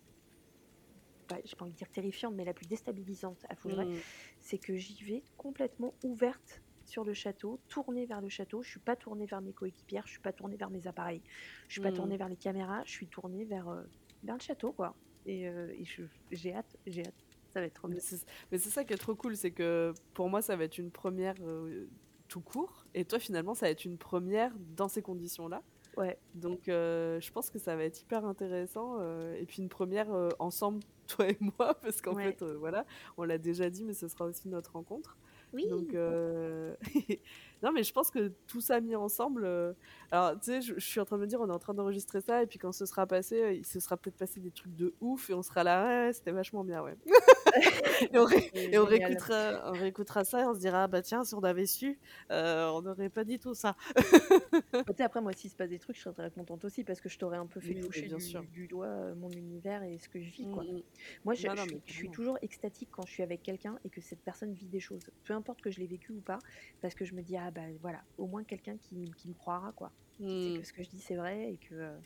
bah, j'ai pas envie de dire terrifiante, mais la plus déstabilisante à Mmh. c'est que j'y vais complètement ouverte sur le château, tournée vers le château. Je suis pas tournée vers mes coéquipières, je suis pas tournée vers mes appareils, je suis pas Mmh. tournée vers les caméras, je suis tournée vers, heu, vers le château, quoi et je j'ai hâte, j'ai hâte. Ça va être trop bien. mais c'est ça qui est trop cool, c'est que pour moi, ça va être une 1re, heu, tout court et toi, finalement, ça va être une 1re dans ces conditions-là. Ouais. Donc heu, je pense que ça va être hyper intéressant, heu et puis une 1re, heu, ensemble, toi et moi, parce qu'en Ouais. fait, voilà, on l'a déjà dit, mais ce sera aussi notre rencontre. Donc Oui! non, mais je pense que tout ça mis ensemble, alors tu sais, je je suis en train de me dire: «On est en train d'enregistrer ça et puis quand ce sera passé, il se sera peut-être passé des trucs de ouf et on sera là: "Ouais, ouais, c'était vachement bien, ouais"». Et on ré C'est et on génial. réécoutera on réécoutera ça et on se dira: «Bah tiens, si on avait su, heu, on n'aurait pas dit tout ça». Bah, après moi, s'il se passe des trucs, je serais très contente aussi parce que je t'aurais un peu fait Oui, toucher bien du sûr. du doigt, mon univers et ce que je vis, Mmh quoi. mh. Moi, je Non, non, suis je suis carrément. toujours extatique quand je suis avec quelqu'un et que cette personne vit des choses. Peu importe que je l'ai vécu ou pas, parce que je me dis: «Ah bah, voilà, au moins quelqu'un qui me croira, quoi. Mmh. que ce que je dis, c'est vrai» et que,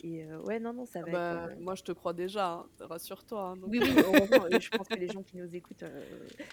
et ouais, non, non, ça Ah va être, bah, moi je te crois déjà, hein, rassure-toi, hein, Oui, donc oui, heureusement et je pense que les gens qui nous écoutent,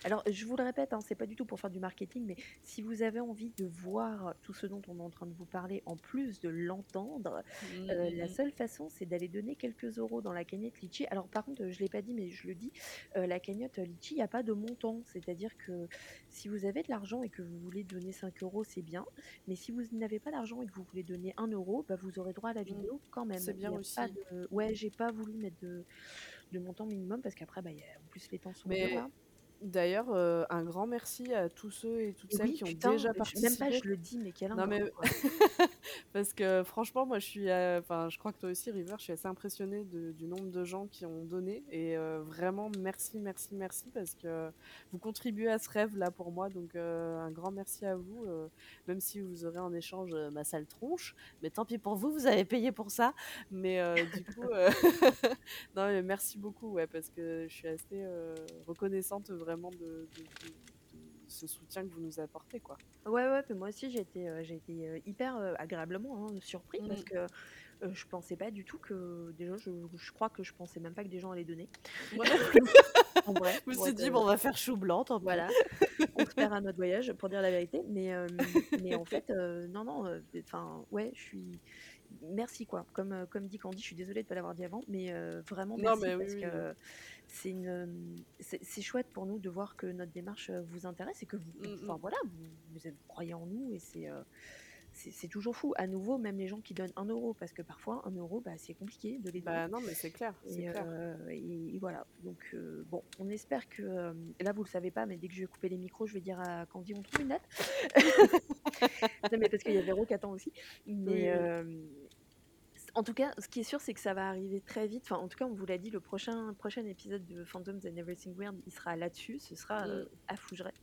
alors je vous le répète, hein, c'est pas du tout pour faire du marketing, mais si vous avez envie de voir tout ce dont on est en train de vous parler, en plus de l'entendre, Mmh, mmh la mh. seule façon, c'est d'aller donner quelques euros dans la cagnotte Litchi. Alors par contre, heu, je l'ai pas dit, mais je le dis, la cagnotte Litchi, il y a pas de montant. C'est-à-dire que si vous avez de l'argent et que vous voulez donner 5 euros, c'est bien, mais si vous n'avez pas d'argent et que vous voulez donner 1 euro, bah, vous aurez droit à la Mmh. vidéo quand C'est même. Il bien aussi. de ouais, j'ai pas voulu mettre de de montant minimum parce qu'après, bah, il y a en plus les temps sont Mais là. D'ailleurs, heu, un grand merci à tous ceux et toutes Et celles oui, qui ont déjà je même pas participé. je le dis, mais quel Non mais parce que franchement, moi je suis, enfin, je crois que toi aussi River, je suis assez impressionnée de du nombre de gens qui ont donné et heu, vraiment merci, merci, merci parce que vous contribuez à ce rêve-là pour moi, donc heu, un grand merci à vous, même si vous aurez en échange, ma sale tronche, mais tant pis pour vous, vous avez payé pour ça. Mais du coup, non mais merci beaucoup, ouais, parce que je suis assez, reconnaissante vraiment de de de de ce soutien que vous nous apportez, quoi. Ouais, ouais, moi aussi j'ai été, heu, j'ai été, heu, hyper, heu, agréablement, hein, surpris parce Mmh. que, je pensais pas du tout que déjà je je crois que je pensais même pas que des gens allaient donner. En vrai, Je me suis dit: «Bon, on va faire chou blanc, tant pis». voilà, on se perd à notre voyage pour dire la vérité, mais mais en fait, non, non, enfin, ouais, je suis merci, quoi. Comme, heu, comme dit Candy, je suis désolée de pas l'avoir dit avant, mais heu, vraiment Non, merci mais oui, parce oui. que une, hem, c'est c'est chouette pour nous de voir que notre démarche, vous intéresse et que vous enfin mh. voilà, vous vous êtes vous croyez en nous et c'est, c'est c'est toujours fou. À nouveau, même les gens qui donnent 1 euro parce que parfois 1 euro, bah, c'est compliqué de les donner Bah, non, mais c'est clair, et clair. et et voilà. Donc bon, on espère que, là vous le savez pas, mais dès que je vais couper les micros, je vais dire à Candy: «On trouve une date?» Non, mais parce qu'il y a Véro qui attend aussi, mais Oui, en tout cas, ce qui est sûr, c'est que ça va arriver très vite. Enfin, en tout cas, on vous l'a dit, le prochain prochain épisode de Phantoms and Everything Weird, il sera là-dessus, ce sera, heu, à Fougeray.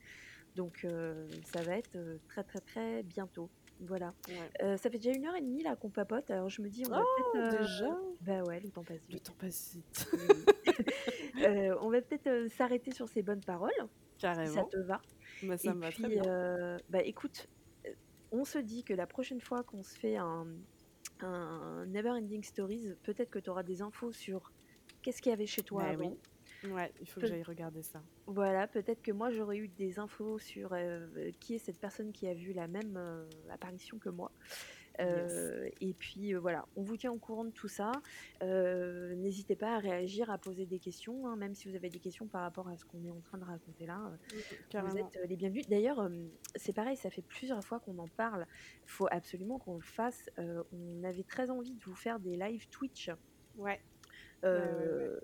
Donc heu, ça va être, heu, très, très, très bientôt. Voilà. Ouais. Ça fait déjà 1 heure et demie là qu'on papote, alors je me dis: «On va peut-être, Oh! heu» Déjà? bah, ouais, le temps passe Le vite. temps passe vite. On va peut-être, s'arrêter sur ces bonnes paroles, si ça Carrément. te va Bah, ça et me va très bien. bah, écoute, on se dit que la prochaine fois qu'on se fait un, un Never Ending Stories, peut-être que tu auras des infos sur qu'est-ce qu'il y avait chez toi avant. oui. Ouais, il faut que j'aille regarder ça. voilà, peut-être que moi j'aurais eu des infos sur, heu, qui est cette personne qui a vu la même, heu, apparition que moi. Yes. Heu et puis, heu, voilà, on vous tient au courant de tout ça. Heu, n'hésitez pas à réagir, à poser des questions, hein, même si vous avez des questions par rapport à ce qu'on est en train de raconter là, vous êtes, les bienvenus. D'ailleurs, c'est pareil, ça fait plusieurs fois qu'on en parle. Faut absolument qu'on le fasse. On avait très envie de vous faire des lives Twitch. Ouais. Ouais, ouais, ouais. Heu,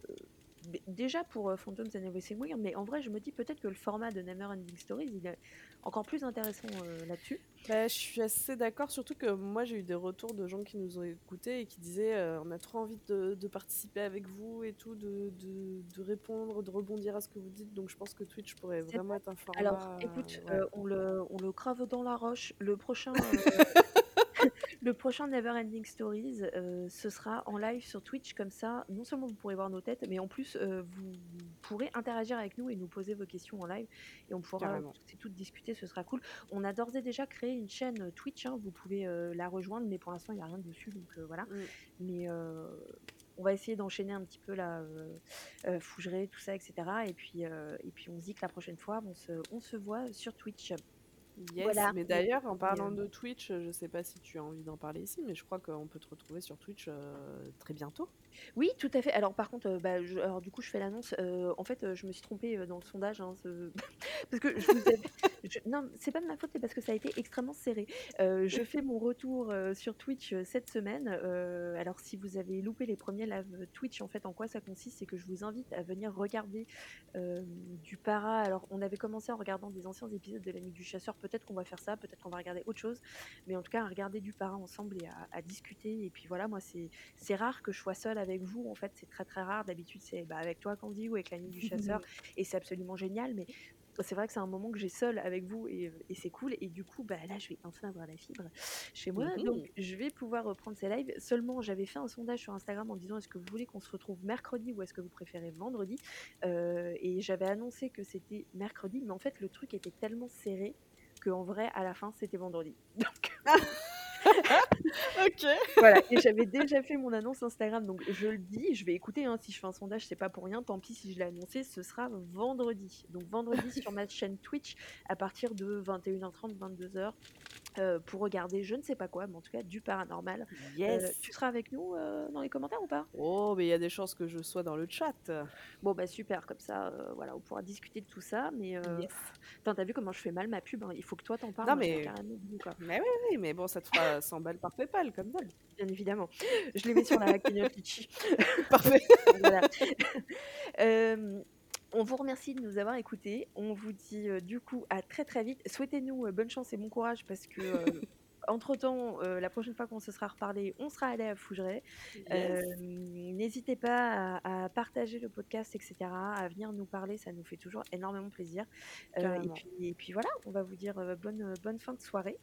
beh, déjà pour, Phantoms and Everything Weird, mais en vrai, je me dis peut-être que le format de Never Ending Stories, il est encore plus intéressant, heu, là-dessus. Bah, je suis assez d'accord, surtout que moi j'ai eu des retours de gens qui nous ont écoutés et qui disaient, heu: «On a trop envie de de participer avec vous et tout, de de de répondre, de rebondir à ce que vous dites», donc je pense que Twitch pourrait vraiment vrai? être un Alors format, écoute, heu, ouais. heu, on le on le grave dans la roche. Le prochain, le prochain Never Ending Stories, heu, ce sera en live sur Twitch comme ça, non seulement vous pourrez voir nos têtes, mais en plus, heu, vous pourrez interagir avec nous et nous poser vos questions en live et on pourra toutes discuter, ce sera cool. On a d'ores et déjà créé une chaîne, heu, Twitch, hein, vous pouvez, la rejoindre, mais pour l'instant il y a rien dessus donc voilà. Mmh. Mais on va essayer d'enchaîner un petit peu heu, Fougeray, tout ça et cetera et puis, et puis on se dit que la prochaine fois, on se on se voit sur Twitch. Yes, Voilà mais d'ailleurs en parlant de Twitch, heu, je sais pas si tu as envie d'en parler ici, mais je crois qu'on peut te retrouver sur Twitch, heu, très bientôt? Oui, tout à fait. Alors par contre, heu, bah, je alors du coup, je fais l'annonce, en fait, je me suis trompée, dans le sondage, hein, ce parce que je vous avais je non, c'est pas de ma faute, c'est parce que ça a été extrêmement serré. Je fais mon retour, sur Twitch, cette semaine. Alors si vous avez loupé les premiers lives Twitch, en fait, en quoi ça consiste? C'est que je vous invite à venir regarder, du para. Alors on avait commencé en regardant des anciens épisodes de La Nuit du Chasseur, peut-être qu'on va faire ça, peut-être qu'on va regarder autre chose, mais en tout cas à regarder du para ensemble et à à discuter et puis voilà, moi c'est c'est rare que je sois seule avec vous, en fait, c'est très très rare. D'habitude, c'est bah, avec toi, Candy, ou avec la nuit du chasseur, et c'est absolument génial. Mais c'est vrai que c'est un moment que j'ai seul avec vous et, et c'est cool. Et du coup, bah, là, je vais enfin avoir la fibre chez moi. Mmh Donc, je vais pouvoir reprendre ces lives. Seulement, j'avais fait un sondage sur Instagram en disant est-ce que vous voulez qu'on se retrouve mercredi ou est-ce que vous préférez vendredi? Euh, Et j'avais annoncé que c'était mercredi, mais en fait, le truc était tellement serré qu'en vrai, à la fin, c'était vendredi. Donc, Ok. voilà, et j'avais déjà fait mon annonce Instagram, donc je le dis, je vais écouter, hein, si je fais un sondage, c'est pas pour rien, tant pis si je l'ai annoncé, ce sera vendredi. Donc vendredi sur ma chaîne Twitch à partir de 21h30, 22h. Euh, pour regarder je ne sais pas quoi, mais en tout cas du paranormal. Euh, Yes. tu seras avec nous euh, dans les commentaires ou pas? Oh, mais il y a des chances que je sois dans le chat. Bon bah super, comme ça, voilà, on pourra discuter de tout ça. Mais Yes. t'as vu comment je fais mal ma pub hein, Il faut que toi t'en parles. Non, mais- quoi. Mais oui, oui, mais bon, ça te fera 100 balles par PayPal, comme d'hab. Bien évidemment, je les mets sur la cagnotte Litchi. Parfait. Voilà. On vous remercie de nous avoir écoutés. On vous dit euh, du coup à très très vite. Souhaitez-nous euh, bonne chance et bon courage parce que euh, entre temps, la prochaine fois qu'on se sera reparlé, on sera allé à Fougeray. Yes. Euh, N'hésitez pas à, à partager le podcast, etc., à venir nous parler, ça nous fait toujours énormément plaisir. Euh, et, puis, et puis voilà, on va vous dire bonne, bonne fin de soirée.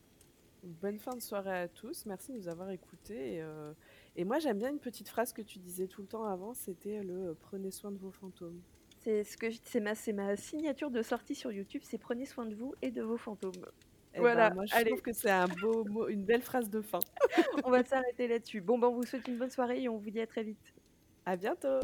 Bonne fin de soirée à tous. Merci de nous avoir écoutés. Et, et moi, j'aime bien une petite phrase que tu disais tout le temps avant c'était le prenez soin de vos fantômes. C'est ce que c'est ma, c'est ma signature de sortie sur YouTube, c'est prenez soin de vous et de vos fantômes. Eh Voilà, ben, moi, je allez. trouve que c'est un beau mot, une belle phrase de fin. on va s'arrêter là-dessus. Bon, ben, on vous souhaite une bonne soirée et on vous dit à très vite. À bientôt.